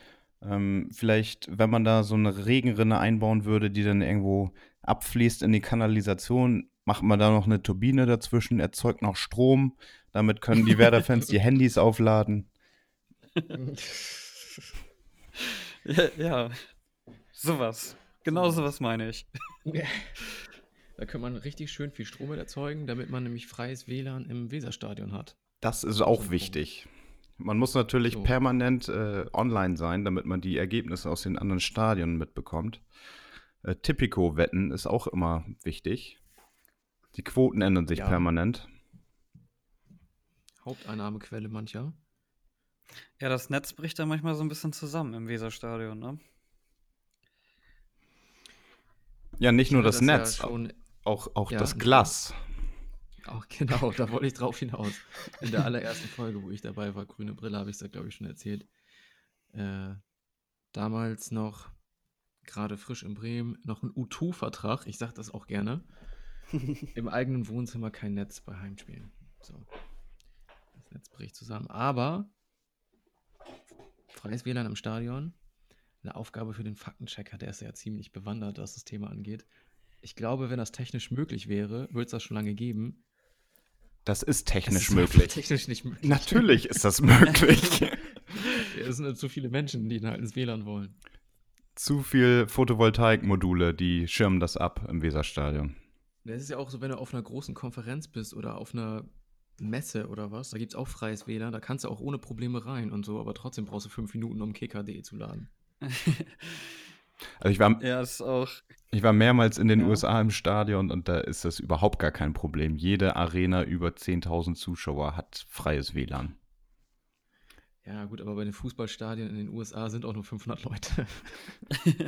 Ähm, vielleicht, wenn man da so eine Regenrinne einbauen würde, die dann irgendwo abfließt in die Kanalisation, macht man da noch eine Turbine dazwischen, erzeugt noch Strom. Damit können die Werder-Fans die Handys aufladen. ja, ja, sowas. Genau sowas meine ich. Da kann man richtig schön viel Strom erzeugen, damit man nämlich freies WLAN im Weserstadion hat. Das ist auch wichtig. Man muss natürlich so. permanent äh, online sein, damit man die Ergebnisse aus den anderen Stadien mitbekommt. Äh, Tipico-Wetten ist auch immer wichtig. Die Quoten ändern sich ja. permanent. Haupteinnahmequelle mancher. Ja, das Netz bricht da manchmal so ein bisschen zusammen im Weserstadion, ne? Ja, nicht nur das, das Netz, ja auch, auch ja, das Glas. Auch genau, da wollte ich drauf hinaus. In der allerersten Folge, wo ich dabei war, Grüne Brille, habe ich es da, glaube ich, schon erzählt. Äh, damals noch, gerade frisch in Bremen, noch ein U2-Vertrag, ich sage das auch gerne. Im eigenen Wohnzimmer kein Netz bei Heimspielen. So. Das Netz bricht zusammen. Aber freies WLAN im Stadion. Eine Aufgabe für den Faktenchecker, der ist ja ziemlich bewandert, was das Thema angeht. Ich glaube, wenn das technisch möglich wäre, würde es das schon lange geben. Das ist technisch ist möglich. Technisch nicht möglich. Natürlich ist das möglich. es sind zu viele Menschen, die halt ins WLAN wollen. Zu viel Photovoltaikmodule, die schirmen das ab im Weserstadion. Es ist ja auch so, wenn du auf einer großen Konferenz bist oder auf einer Messe oder was, da gibt es auch freies WLAN, da kannst du auch ohne Probleme rein und so, aber trotzdem brauchst du fünf Minuten, um kicker.de zu laden. Also ich war, Ja, ist auch. ich war mehrmals in den Ja. USA im Stadion und da ist das überhaupt gar kein Problem. Jede Arena über 10.000 Zuschauer hat freies WLAN. Ja, gut, aber bei den Fußballstadien in den USA sind auch nur 500 Leute.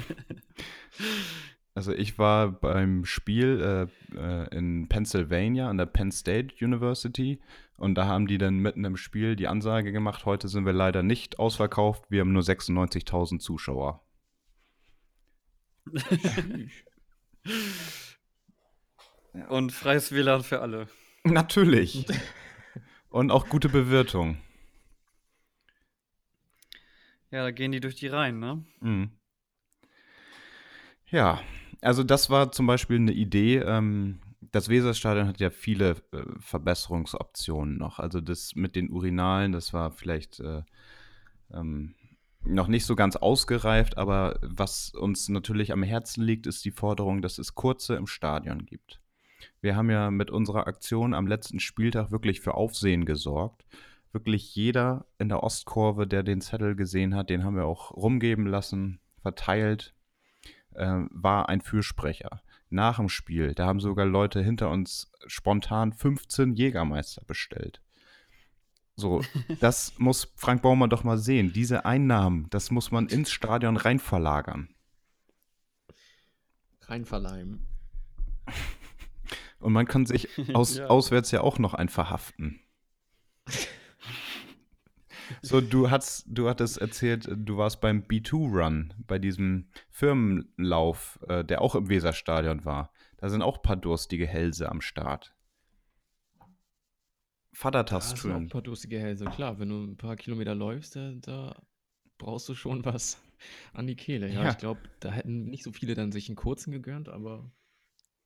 Also ich war beim Spiel äh, äh, in Pennsylvania an der Penn State University und da haben die dann mitten im Spiel die Ansage gemacht, heute sind wir leider nicht ausverkauft, wir haben nur 96.000 Zuschauer. Und freies WLAN für alle. Natürlich. und auch gute Bewirtung. Ja, da gehen die durch die Reihen, ne? Mhm. Ja, also das war zum Beispiel eine Idee. Ähm, das Weserstadion hat ja viele äh, Verbesserungsoptionen noch. Also das mit den Urinalen, das war vielleicht äh, ähm, noch nicht so ganz ausgereift, aber was uns natürlich am Herzen liegt, ist die Forderung, dass es kurze im Stadion gibt. Wir haben ja mit unserer Aktion am letzten Spieltag wirklich für Aufsehen gesorgt. Wirklich jeder in der Ostkurve, der den Zettel gesehen hat, den haben wir auch rumgeben lassen, verteilt, äh, war ein Fürsprecher. Nach dem Spiel, da haben sogar Leute hinter uns spontan 15 Jägermeister bestellt. So, das muss Frank Baumann doch mal sehen. Diese Einnahmen, das muss man ins Stadion rein verlagern. Rein verleihen. Und man kann sich aus, Ja. auswärts ja auch noch ein verhaften. So, du hast, du hattest erzählt, du warst beim B2-Run, bei diesem Firmenlauf, äh, der auch im Weserstadion war. Da sind auch ein paar durstige Hälse am Start. Du auch ein paar durstige Hälse. Klar, wenn du ein paar Kilometer läufst, da, da brauchst du schon was an die Kehle. Ja, Ja. ich glaube, da hätten nicht so viele dann sich einen kurzen gegönnt, aber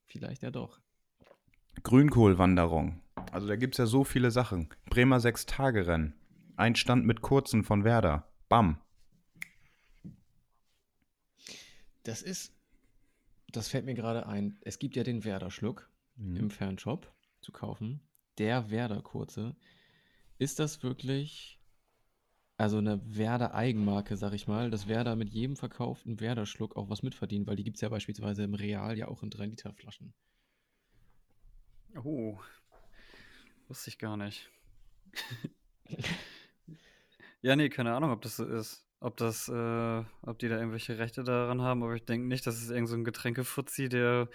vielleicht ja doch. Grünkohlwanderung. Also da gibt es ja so viele Sachen. Bremer Sechs-Tage-Rennen. Ein Stand mit kurzen von Werder. Bam. Das ist, das fällt mir gerade ein. Es gibt ja den Werder-Schluck Mhm. im Fanshop zu kaufen. Der Werder-Kurze. Ist das wirklich, also eine Werder-Eigenmarke, sag ich mal, dass Werder mit jedem verkauften Werder-Schluck auch was mitverdient? Weil die gibt es ja beispielsweise im Real ja auch in 3-Liter-Flaschen. Oh. Wusste ich gar nicht. ja, nee, keine Ahnung, ob das so ist. Ob das, äh, ob die da irgendwelche Rechte daran haben, aber ich denke nicht, das ist irgend so ein Getränkefuzzi, der,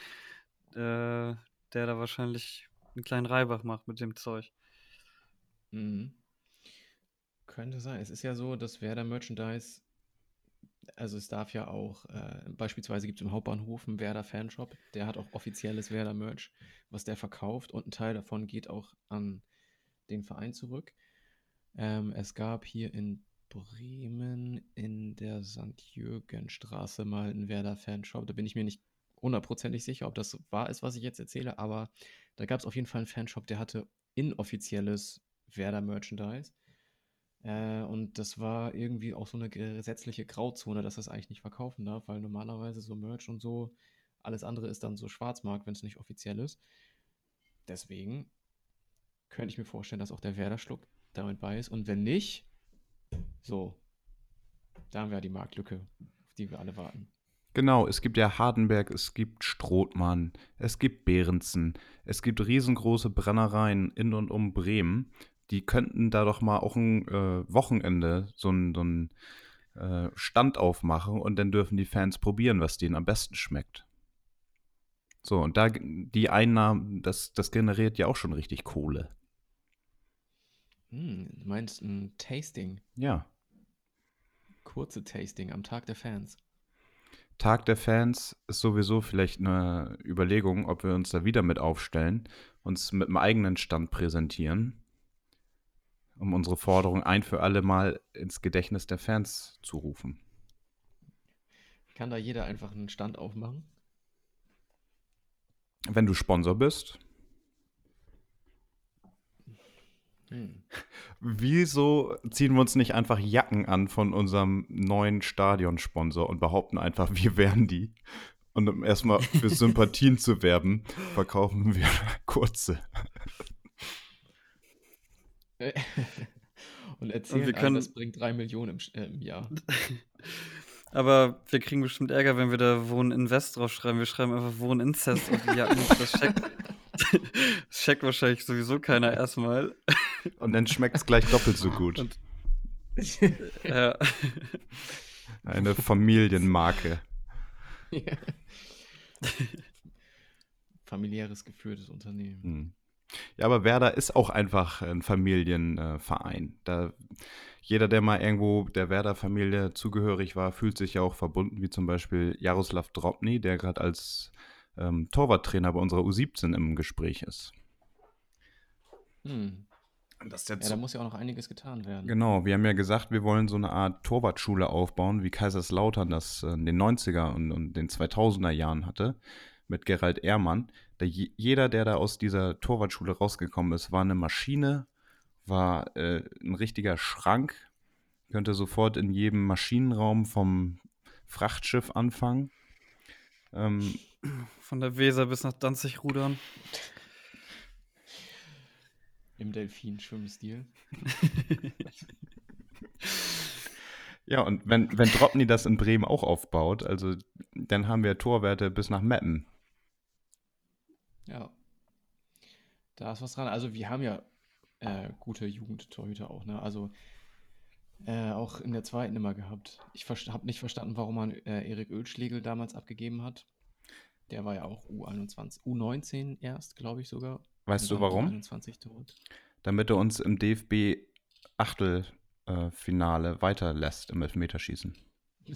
äh, der da wahrscheinlich einen kleinen Reibach macht mit dem Zeug. Mhm. Könnte sein. Es ist ja so, dass Werder Merchandise, also es darf ja auch, äh, beispielsweise gibt es im Hauptbahnhof einen Werder Fanshop, der hat auch offizielles Werder Merch, was der verkauft und ein Teil davon geht auch an den Verein zurück. Ähm, es gab hier in Bremen in der St. Jürgenstraße mal einen Werder Fanshop. Da bin ich mir nicht hundertprozentig sicher, ob das wahr ist, was ich jetzt erzähle, aber da gab es auf jeden Fall einen Fanshop, der hatte inoffizielles Werder Merchandise. Äh, und das war irgendwie auch so eine gesetzliche Grauzone, dass das eigentlich nicht verkaufen darf, weil normalerweise so Merch und so, alles andere ist dann so Schwarzmarkt, wenn es nicht offiziell ist. Deswegen könnte ich mir vorstellen, dass auch der Werder-Schluck damit bei ist. Und wenn nicht, so, da haben wir die Marktlücke, auf die wir alle warten. Genau, es gibt ja Hardenberg, es gibt Strothmann, es gibt Behrensen, es gibt riesengroße Brennereien in und um Bremen. Die könnten da doch mal auch ein äh, Wochenende so einen so einen, äh, Stand aufmachen und dann dürfen die Fans probieren, was denen am besten schmeckt. So, und da die Einnahmen, das, das generiert ja auch schon richtig Kohle. Hm, du meinst ein Tasting, Ja. kurze Tasting am Tag der Fans. Tag der Fans ist sowieso vielleicht eine Überlegung, ob wir uns da wieder mit aufstellen, uns mit einem eigenen Stand präsentieren, um unsere Forderung ein für alle Mal ins Gedächtnis der Fans zu rufen. Kann da jeder einfach einen Stand aufmachen? Wenn du Sponsor bist, Hm. wieso ziehen wir uns nicht einfach Jacken an von unserem neuen Stadionsponsor und behaupten einfach, wir wären die? Und um erstmal für Sympathien zu werben, verkaufen wir kurze. Und erzählen, wir einem, können- das bringt 3 Millionen im, äh, im Jahr. Aber wir kriegen bestimmt Ärger, wenn wir da Wohnen Invest draufschreiben. Wir schreiben einfach Wohnen Inzest auf die Jacken. Das checkt, das checkt wahrscheinlich sowieso keiner erstmal. Und dann schmeckt es gleich doppelt so gut. Und- Ja. Eine Familienmarke. Ja. Familiäres geführtes Unternehmen. Hm. Ja, aber Werder ist auch einfach ein Familienverein. Da jeder, der mal irgendwo der Werder-Familie zugehörig war, fühlt sich ja auch verbunden, wie zum Beispiel Jaroslav Drobny, der gerade als ähm, Torwarttrainer bei unserer U17 im Gespräch ist. Hm. Das ist Ja, da muss ja auch noch einiges getan werden. Genau, wir haben ja gesagt, wir wollen so eine Art Torwartschule aufbauen, wie Kaiserslautern das äh, in den 90er und, und den 2000er Jahren hatte, mit Gerald Ehrmann. Da je, jeder, der da aus dieser Torwartschule rausgekommen ist, war eine Maschine, war äh, ein richtiger Schrank, könnte sofort in jedem Maschinenraum vom Frachtschiff anfangen. Ähm, Von der Weser bis nach Danzig rudern. Im Delfin-Schwimmstil. ja, und wenn, wenn Dropny das in Bremen auch aufbaut, also dann haben wir Torwerte bis nach Meppen. Ja. Da ist was dran. Also wir haben ja äh, gute Jugendtorhüter auch, ne? Also äh, auch in der zweiten immer gehabt. Ich habe nicht verstanden, warum man äh, Erik Ölschlegel damals abgegeben hat. Der war ja auch U21, U19 erst, glaube ich sogar. Weißt du warum? U21 tot. damit er uns im DFB Achtelfinale weiterlässt im Elfmeterschießen.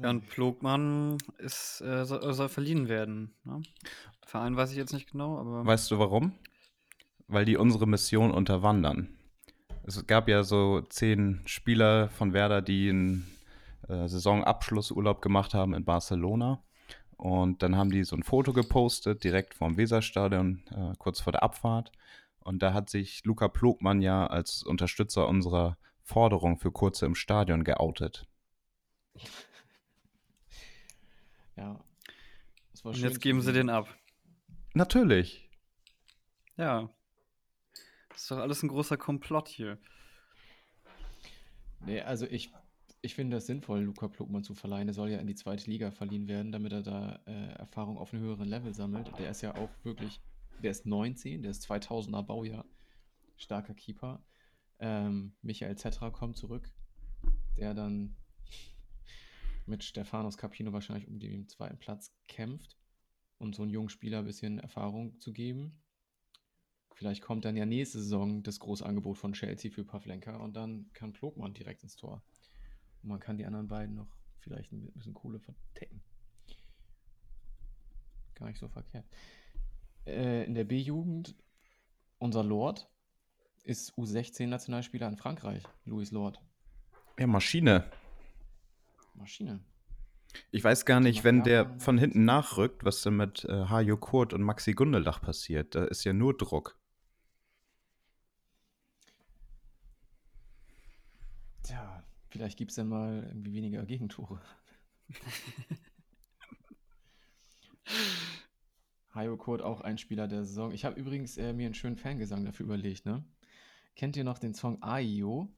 Ja, und Plogmann ist, äh, soll, soll verliehen werden. Ne? Verein weiß ich jetzt nicht genau, aber. Weißt du warum? Weil die unsere Mission unterwandern. Es gab ja so zehn Spieler von Werder, die einen äh, Saisonabschlussurlaub gemacht haben in Barcelona. Und dann haben die so ein Foto gepostet, direkt vorm Weserstadion, äh, kurz vor der Abfahrt. Und da hat sich Luca Plogmann ja als Unterstützer unserer Forderung für Kurze im Stadion geoutet. Ja. Das war und jetzt geben sie den ab. Natürlich. Ja. Das ist doch alles ein großer Komplott hier. Nee, also ich, ich finde das sinnvoll, Luca Plugmann zu verleihen. Er soll ja in die zweite Liga verliehen werden, damit er da äh, Erfahrung auf einem höheren Level sammelt. Der ist ja auch wirklich, der ist 19, der ist 2000er Baujahr, starker Keeper. Ähm, Michael Zetra kommt zurück, der dann mit Stefanos Capino wahrscheinlich um den zweiten Platz kämpft und so einen jungen Spieler ein bisschen Erfahrung zu geben. Vielleicht kommt dann ja nächste Saison das große Angebot von Chelsea für Pavlenka und dann kann Plogmann direkt ins Tor. Und man kann die anderen beiden noch vielleicht ein bisschen Kohle vertecken. Gar nicht so verkehrt. Äh, in der B-Jugend, unser Lord ist U16-Nationalspieler in Frankreich, Louis Lord. Ja, Maschine. Maschine. Ich weiß gar nicht, wenn der von hinten nachrückt, was denn mit äh, Hajo Kurt und Maxi Gundelach passiert. Da ist ja nur Druck. Vielleicht gibt es dann mal irgendwie weniger Gegentore. Hayo Kurt auch ein Spieler der Saison. Ich habe übrigens äh, mir einen schönen Fangesang dafür überlegt, ne? Kennt ihr noch den Song Aio?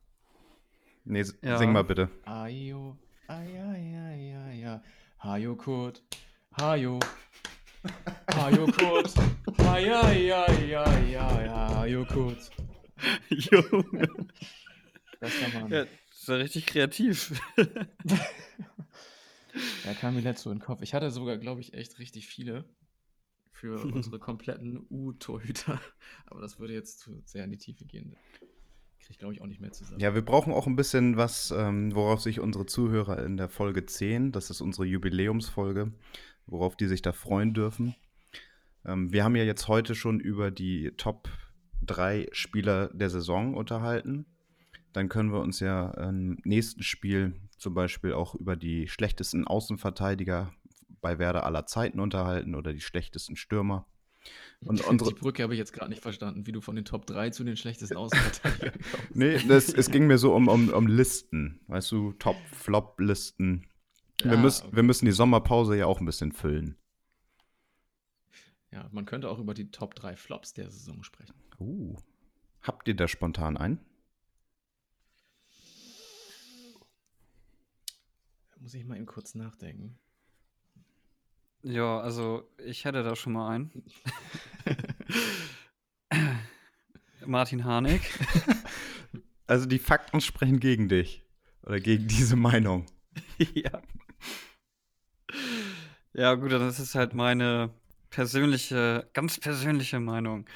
Nee, Ja. sing mal bitte. Ai, ai. Hayo Kurt, Hayo, Hayo Kurt, ai, Hayo Kurt. Junge. Bester Mann. Ja, das ist ja richtig kreativ. Er kam mir letzt so in den Kopf. Ich hatte sogar, glaube ich, echt richtig viele für unsere kompletten U-Torhüter. Aber das würde jetzt zu sehr in die Tiefe gehen. Kriege ich, glaube ich, auch nicht mehr zusammen. Ja, wir brauchen auch ein bisschen was, ähm, worauf sich unsere Zuhörer in der Folge 10, das ist unsere Jubiläumsfolge, worauf die sich da freuen dürfen. Ähm, wir haben ja jetzt heute schon über die Top 3 Spieler der Saison unterhalten. Dann können wir uns ja im nächsten Spiel zum Beispiel auch über die schlechtesten Außenverteidiger bei Werder aller Zeiten unterhalten oder die schlechtesten Stürmer. Und unsere, Die Brücke habe ich jetzt gerade nicht verstanden, wie du von den Top 3 zu den schlechtesten Außenverteidigern kommst. Nee, das, es ging mir so um, um, um Listen. Weißt du, Top-Flop-Listen. Wir, Ah, müssen, okay. wir müssen die Sommerpause ja auch ein bisschen füllen. Ja, man könnte auch über die Top 3 Flops der Saison sprechen. Uh. Habt ihr da spontan einen? Muss ich mal eben kurz nachdenken. Ja, also ich hätte da schon mal einen. Martin Harnik. Also die Fakten sprechen gegen dich. Oder gegen diese Meinung. ja. Ja, gut, das ist halt meine persönliche, ganz persönliche Meinung.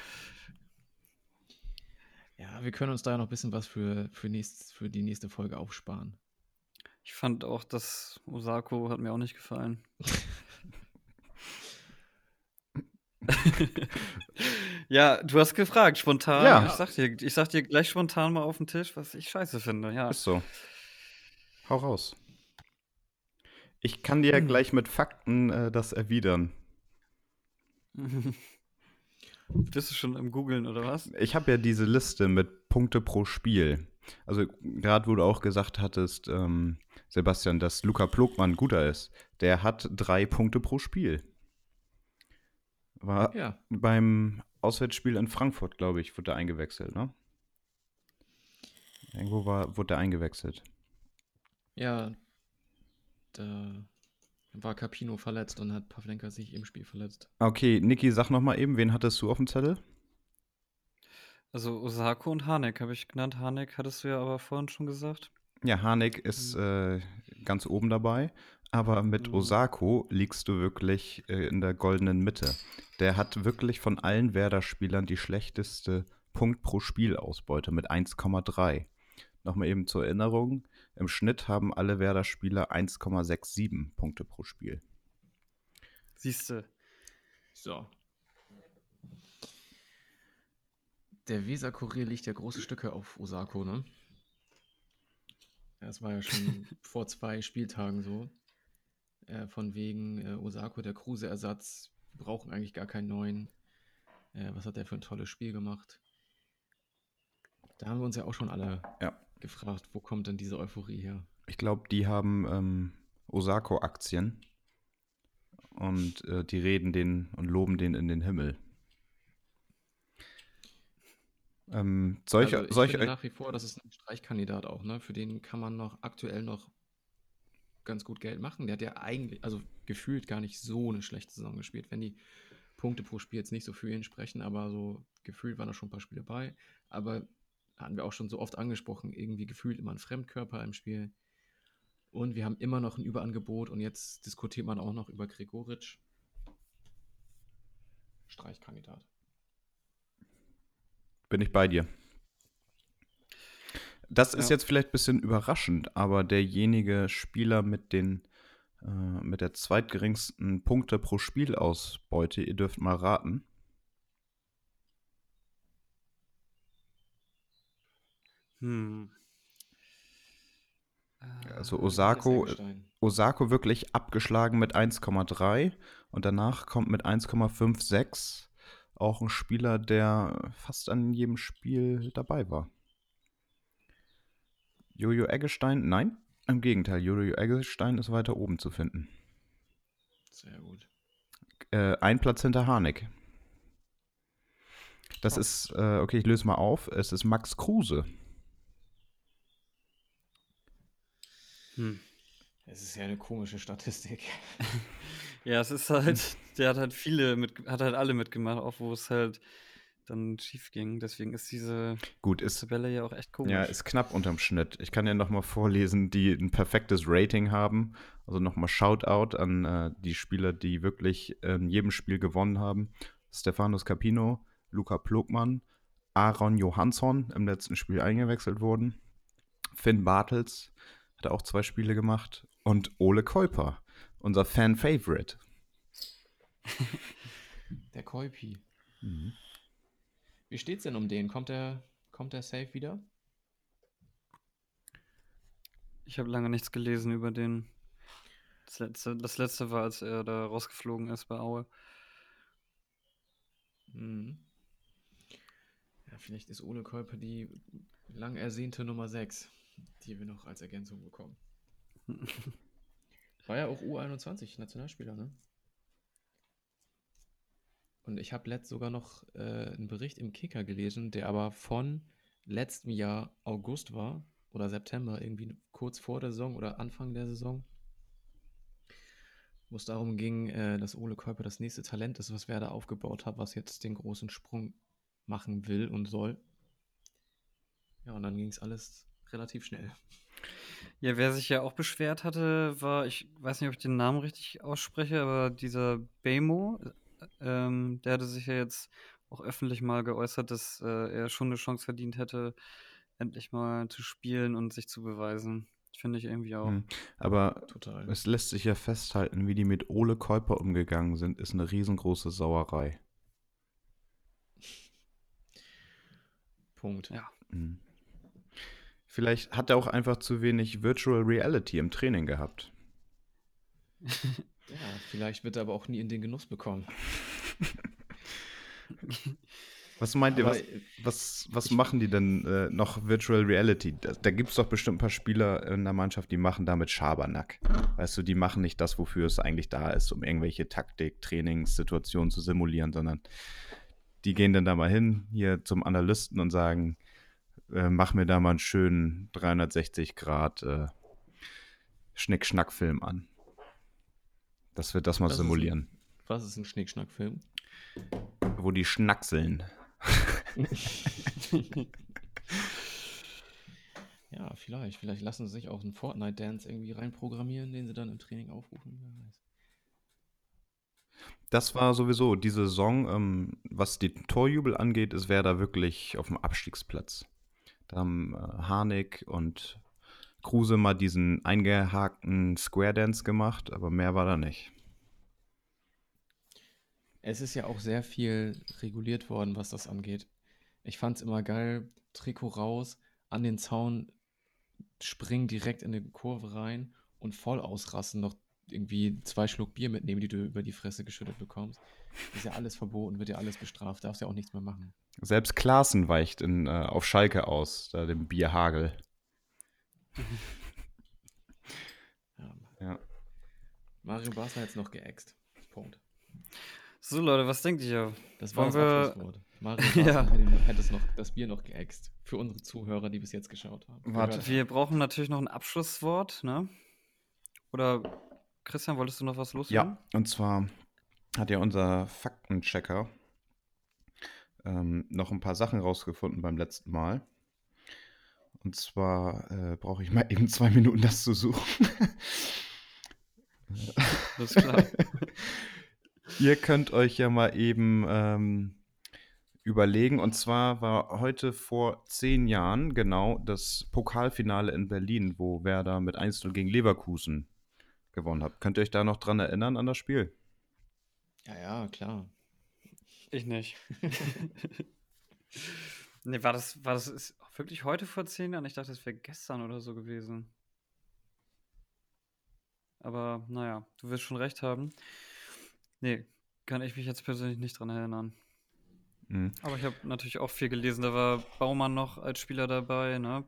Ja, wir können uns da noch ein bisschen was für, für, nächst, für die nächste Folge aufsparen. Ich fand auch, das Osako hat mir auch nicht gefallen. ja, du hast gefragt, spontan. Ja. Ich, sag dir, ich sag dir gleich spontan mal auf den Tisch, was ich scheiße finde. Ja. Ist so. Hau raus. Ich kann dir ja gleich mit Fakten äh, das erwidern. Bist du schon im Googeln oder was? Ich habe ja diese Liste mit Punkte pro Spiel. Also gerade wo du auch gesagt hattest, ähm, Sebastian, dass Luca Plogmann guter ist. Der hat drei Punkte pro Spiel. War Ja. beim Auswärtsspiel in Frankfurt, glaube ich, wurde er eingewechselt, ne? Irgendwo war, wurde er eingewechselt. Ja, da war Capino verletzt und hat Pavlenka sich im Spiel verletzt. Okay, Niki, sag noch mal eben, wen hattest du auf dem Zettel? Also Osako und Hanek habe ich genannt. Hanek hattest du ja aber vorhin schon gesagt. Ja, Harnik ist äh, ganz oben dabei, aber mit Mhm. Osako liegst du wirklich äh, in der goldenen Mitte. Der hat wirklich von allen Werder-Spielern die schlechteste Punkt pro Spiel-Ausbeute mit 1,3. Nochmal eben zur Erinnerung: im Schnitt haben alle Werder-Spieler 1,67 Punkte pro Spiel. Siehst du. So. Der Weser-Kurier legt ja große Stücke auf Osako, ne? Das war ja schon vor zwei Spieltagen so. Äh, von wegen äh, Osako, der Kruse-Ersatz. Wir brauchen eigentlich gar keinen neuen. Äh, was hat der für ein tolles Spiel gemacht? Da haben wir uns ja auch schon alle Ja. gefragt, wo kommt denn diese Euphorie her? Ich glaube, die haben ähm, Osako-Aktien und äh, die reden den und loben den in den Himmel. Ähm, solche, also ich solche, finde nach wie vor, das ist ein Streichkandidat auch, ne? Für den kann man noch aktuell noch ganz gut Geld machen. Der hat ja eigentlich, also gefühlt gar nicht so eine schlechte Saison gespielt, wenn die Punkte pro Spiel jetzt nicht so für ihn sprechen, aber so gefühlt waren da schon ein paar Spiele bei. Aber hatten wir auch schon so oft angesprochen, irgendwie gefühlt immer ein Fremdkörper im Spiel. Und wir haben immer noch ein Überangebot und jetzt diskutiert man auch noch über Gregoritsch. Streichkandidat. Bin ich bei dir. Das ist Ja. jetzt vielleicht ein bisschen überraschend, aber derjenige Spieler mit den äh, mit der zweitgeringsten Punkte pro Spielausbeute, ihr dürft mal raten. Hm. Also Osako, Matthias Eggestein. Osako wirklich abgeschlagen mit 1,3 und danach kommt mit 1,56 auch ein Spieler, der fast an jedem Spiel dabei war. Jojo Eggestein, nein, im Gegenteil, Jojo Eggestein ist weiter oben zu finden. Sehr gut. Äh, ein Platz hinter Harnik. Das Oh. ist, äh, okay, ich löse mal auf, es ist Max Kruse. Hm. Es ist ja eine komische Statistik. Ja, es ist halt, der hat halt viele mit, hat halt alle mitgemacht, auch wo es halt dann schief ging. Deswegen ist diese Gut, ist, Tabelle ja auch echt komisch. ja, ist knapp unterm Schnitt. Ich kann ja nochmal vorlesen, die ein perfektes Rating haben. Also nochmal Shoutout an äh, die Spieler, die wirklich in jedem Spiel gewonnen haben. Stefanos Capino, Luca Plogmann, Aaron Johansson im letzten Spiel eingewechselt wurden. Finn Bartels hat auch zwei Spiele gemacht. Und Ole Kuiper, unser Fan-Favorite. Der Kolpi. Mhm. Wie steht's denn um den? Kommt der, kommt der safe wieder? Ich habe lange nichts gelesen über den. Das letzte, das letzte war, als er da rausgeflogen ist bei Aue. Mhm. Ja, vielleicht ist Ole Kolpe die lang ersehnte Nummer 6, die wir noch als Ergänzung bekommen. War ja auch U21 Nationalspieler, ne? Und ich habe letzt sogar noch äh, einen Bericht im Kicker gelesen, der aber von letztem Jahr August war oder September, irgendwie kurz vor der Saison oder Anfang der Saison, wo es darum ging, äh, dass Ole Körper das nächste Talent ist, was Werder aufgebaut hat, was jetzt den großen Sprung machen will und soll. Ja, und dann ging es alles relativ schnell. Ja, wer sich ja auch beschwert hatte, war, ich weiß nicht, ob ich den Namen richtig ausspreche, aber dieser Bemo, ähm, der hatte sich ja jetzt auch öffentlich mal geäußert, dass äh, er schon eine Chance verdient hätte, endlich mal zu spielen und sich zu beweisen. Finde ich irgendwie auch. Hm. Aber Total. es lässt sich ja festhalten, wie die mit Ole Käuper umgegangen sind, ist eine riesengroße Sauerei. Punkt. Ja. Hm. Vielleicht hat er auch einfach zu wenig Virtual Reality im Training gehabt. Ja, vielleicht wird er aber auch nie in den Genuss bekommen. Was meint ihr, Aber, was, äh, was, was machen die denn äh, noch Virtual Reality? Da, da gibt es doch bestimmt ein paar Spieler in der Mannschaft, die machen damit Schabernack. Weißt du, die machen nicht das, wofür es eigentlich da ist, um irgendwelche Taktik, Trainingssituationen zu simulieren, sondern die gehen dann da mal hin, hier zum Analysten und sagen, äh, mach mir da mal einen schönen 360 Grad äh, Schnick-Schnack-Film an. Das wird das mal ist ein- simulieren. Was ist ein Schnickschnack-Film? Wo die schnackseln. Ja, vielleicht. Vielleicht lassen sie sich auch einen Fortnite-Dance irgendwie reinprogrammieren, den sie dann im Training aufrufen. Wer weiß. Das war sowieso die Saison, ähm, was die Torjubel angeht, ist wer da wirklich auf dem Abstiegsplatz. Da haben äh, Harnik und Kruse mal diesen eingehakten Square Dance gemacht, aber mehr war da nicht. Es ist ja auch sehr viel reguliert worden, was das angeht. Ich fand es immer geil, Trikot raus, an den Zaun springen, direkt in die Kurve rein und voll ausrasten, noch irgendwie zwei Schluck Bier mitnehmen, die du über die Fresse geschüttet bekommst. Ist ja alles verboten, wird ja alles bestraft, darfst ja auch nichts mehr machen. Selbst Klaassen weicht in, äh, auf Schalke aus, da dem Bierhagel. Ja. Ja. Mario Barca jetzt noch geäxt. Punkt. So, Leute, was denkt ihr? Das war Wollen das Abschlusswort. Mario Ja. hätte, es noch, das Bier noch geäxt. Für unsere Zuhörer, die bis jetzt geschaut haben. Warte, Gehört Wir brauchen natürlich noch ein Abschlusswort, ne? Oder Christian, wolltest du noch was loswerden? Ja, und zwar hat ja unser Faktenchecker ähm, noch ein paar Sachen rausgefunden beim letzten Mal. Und zwar äh, brauche ich mal eben zwei Minuten, das zu suchen. Das ist klar. Ihr könnt euch ja mal eben ähm, überlegen. Und zwar war heute vor zehn Jahren genau das Pokalfinale in Berlin, wo Werder mit 1-0 gegen Leverkusen gewonnen hat. Könnt ihr euch da noch dran erinnern an das Spiel? Ja, ja, klar. Ich nicht. nee, war das, war das ist wirklich heute vor zehn Jahren? Ich dachte, das wäre gestern oder so gewesen. Aber naja, du wirst schon recht haben. Nee, kann ich mich jetzt persönlich nicht dran erinnern. Mhm. Aber ich habe natürlich auch viel gelesen. Da war Baumann noch als Spieler dabei, ne?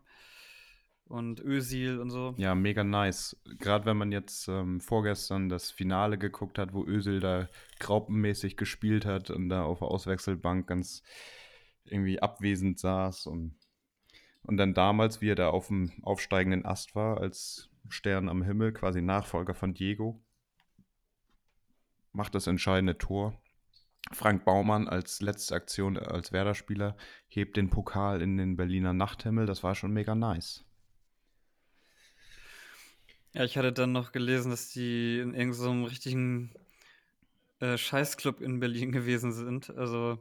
Und Ösil und so. Ja, mega nice. Gerade wenn man jetzt ähm, vorgestern das Finale geguckt hat, wo Özil da graupenmäßig gespielt hat und da auf der Auswechselbank ganz irgendwie abwesend saß und, und dann damals, wie er da auf dem aufsteigenden Ast war, als Stern am Himmel, quasi Nachfolger von Diego, macht das entscheidende Tor. Frank Baumann als letzte Aktion als Werder-Spieler hebt den Pokal in den Berliner Nachthimmel. Das war schon mega nice. Ja, ich hatte dann noch gelesen, dass die in irgendeinem richtigen äh, Scheißclub in Berlin gewesen sind. Also,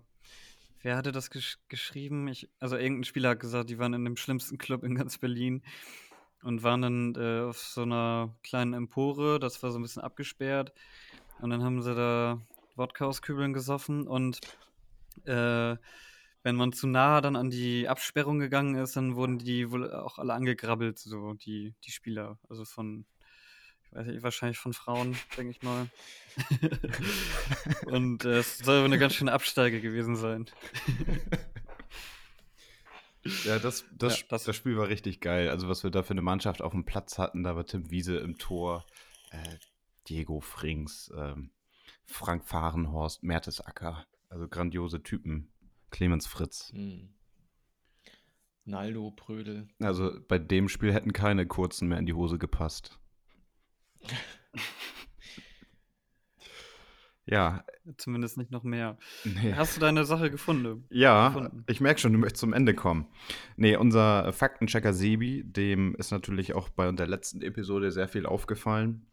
wer hatte das gesch geschrieben? Ich, also, irgendein Spieler hat gesagt, die waren in dem schlimmsten Club in ganz Berlin und waren dann äh, auf so einer kleinen Empore. Das war so ein bisschen abgesperrt. Und dann haben sie da Wodka aus Kübeln gesoffen und äh, wenn man zu nah dann an die Absperrung gegangen ist, dann wurden die wohl auch alle angegrabbelt, so die, die Spieler. Also von, ich weiß nicht, wahrscheinlich von Frauen, denke ich mal. Und äh, es soll eine ganz schöne Absteige gewesen sein. Ja, das, das, Ja, das- das, Spiel war richtig geil. Also, was wir da für eine Mannschaft auf dem Platz hatten, da war Tim Wiese im Tor, äh, Diego Frings, ähm, Frank Fahrenhorst, Mertesacker. Also grandiose Typen. Clemens Fritz. Hm. Naldo, Prödel. Also bei dem Spiel hätten keine kurzen mehr in die Hose gepasst. ja, Zumindest nicht noch mehr. nee. Hast du deine Sache gefunden? Ja, gefunden? ich merke schon, du möchtest zum Ende kommen. Nee, unser Faktenchecker Sebi, dem ist natürlich auch bei der letzten Episode sehr viel aufgefallen.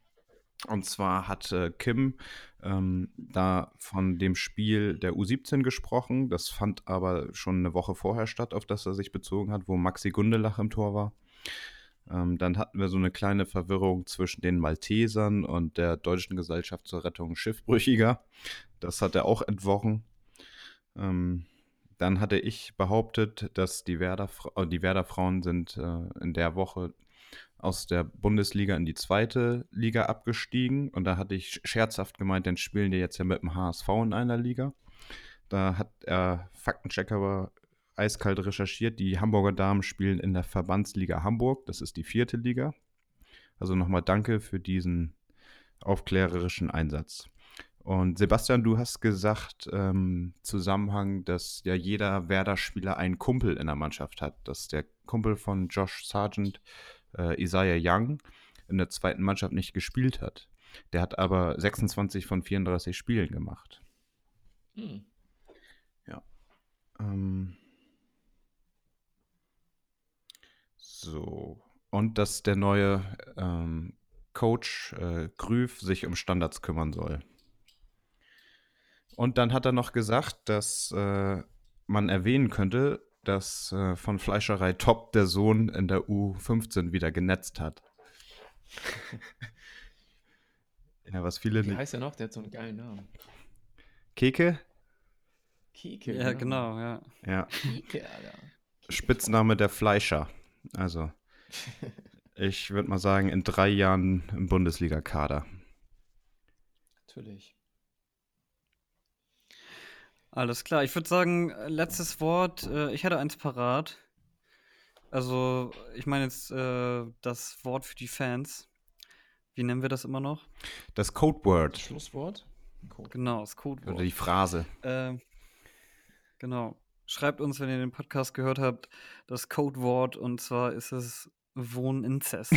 Und zwar hat äh, Kim ähm, da von dem Spiel der U17 gesprochen. Das fand aber schon eine Woche vorher statt, auf das er sich bezogen hat, wo Maxi Gundelach im Tor war. Ähm, dann hatten wir so eine kleine Verwirrung zwischen den Maltesern und der Deutschen Gesellschaft zur Rettung Schiffbrüchiger. Das hat er auch entwochen. Ähm, dann hatte ich behauptet, dass die Werder, äh, die Werder Frauen sind äh, in der Woche aus der Bundesliga in die zweite Liga abgestiegen. Und da hatte ich scherzhaft gemeint, dann spielen die jetzt ja mit dem HSV in einer Liga. Da hat er Faktenchecker aber eiskalt recherchiert. Die Hamburger Damen spielen in der Verbandsliga Hamburg. Das ist die vierte Liga. Also nochmal danke für diesen aufklärerischen Einsatz. Und Sebastian, du hast gesagt, ähm, Zusammenhang, dass ja jeder Werder-Spieler einen Kumpel in der Mannschaft hat. Dass der Kumpel von Josh Sargent, äh, Isaiah Young, in der zweiten Mannschaft nicht gespielt hat. Der hat aber 26 von 34 Spielen gemacht. Hm. Ähm, so. Und dass der neue ähm, Coach äh, Grüf sich um Standards kümmern soll. Und dann hat er noch gesagt, dass äh, man erwähnen könnte, dass äh, von Fleischerei Top der Sohn in der U15 wieder genetzt hat. ja, was viele Wie heißt er noch? Der hat so einen geilen Namen. Keke? Kike. Ja, genau, ja. Ja. Kike, Alter. Spitzname der Fleischer. Also, ich würde mal sagen, in drei Jahren im Bundesliga-Kader. Natürlich. Alles klar. Ich würde sagen, äh, letztes Wort. Äh, ich hätte eins parat. Also, ich meine jetzt äh, das Wort für die Fans. Wie nennen wir das immer noch? Das Codeword Schlusswort? Code. Genau, das Codewort. oder die Phrase. Ähm, genau. Schreibt uns, wenn ihr den Podcast gehört habt, das Codewort und zwar ist es Wohninzest.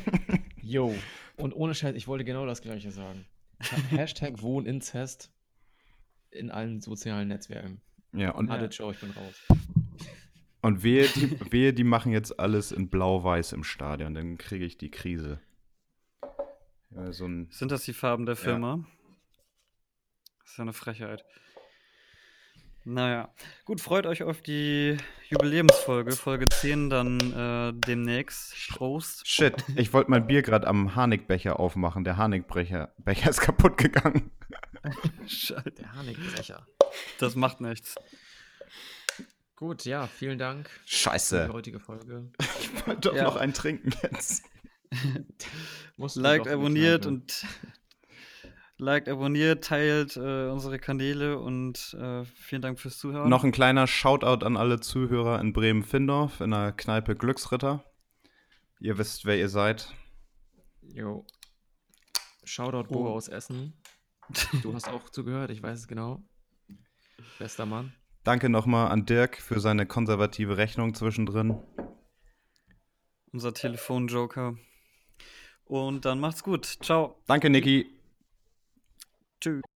Yo. Und ohne Scheiß, ich wollte genau das gleiche sagen. Hashtag Wohninzest in allen sozialen Netzwerken. Ja, und, Hatte Joe, ich bin raus. und wehe, die, wehe, die machen jetzt alles in blau-weiß im Stadion, dann kriege ich die Krise. Ja, so ein, Sind das die Farben der Firma? Das ist ja eine Frechheit. Naja, gut, freut euch auf die Jubiläumsfolge, Folge 10 dann äh, demnächst. Prost. Shit, ich wollte mein Bier gerade am Harnickbecher aufmachen. Der Harnickbecher Becher ist kaputt gegangen. Scheiße. Der Harnigbrecher. Das macht nichts. Gut, ja, vielen Dank für die Scheiße. heutige Folge. Ich wollte doch Ja. noch einen trinken jetzt. Liked, abonniert und liked, abonniert, teilt äh, unsere Kanäle und äh, vielen Dank fürs Zuhören. Noch ein kleiner Shoutout an alle Zuhörer in Bremen-Findorf in der Kneipe Glücksritter. Ihr wisst, wer ihr seid. Jo. Shoutout Oh. Bo aus Essen. Du hast auch zugehört, ich weiß es genau. Bester Mann. Danke nochmal an Dirk für seine konservative Rechnung zwischendrin. unser Telefonjoker. Und dann macht's gut. Ciao. Danke, Niki. Tschüss.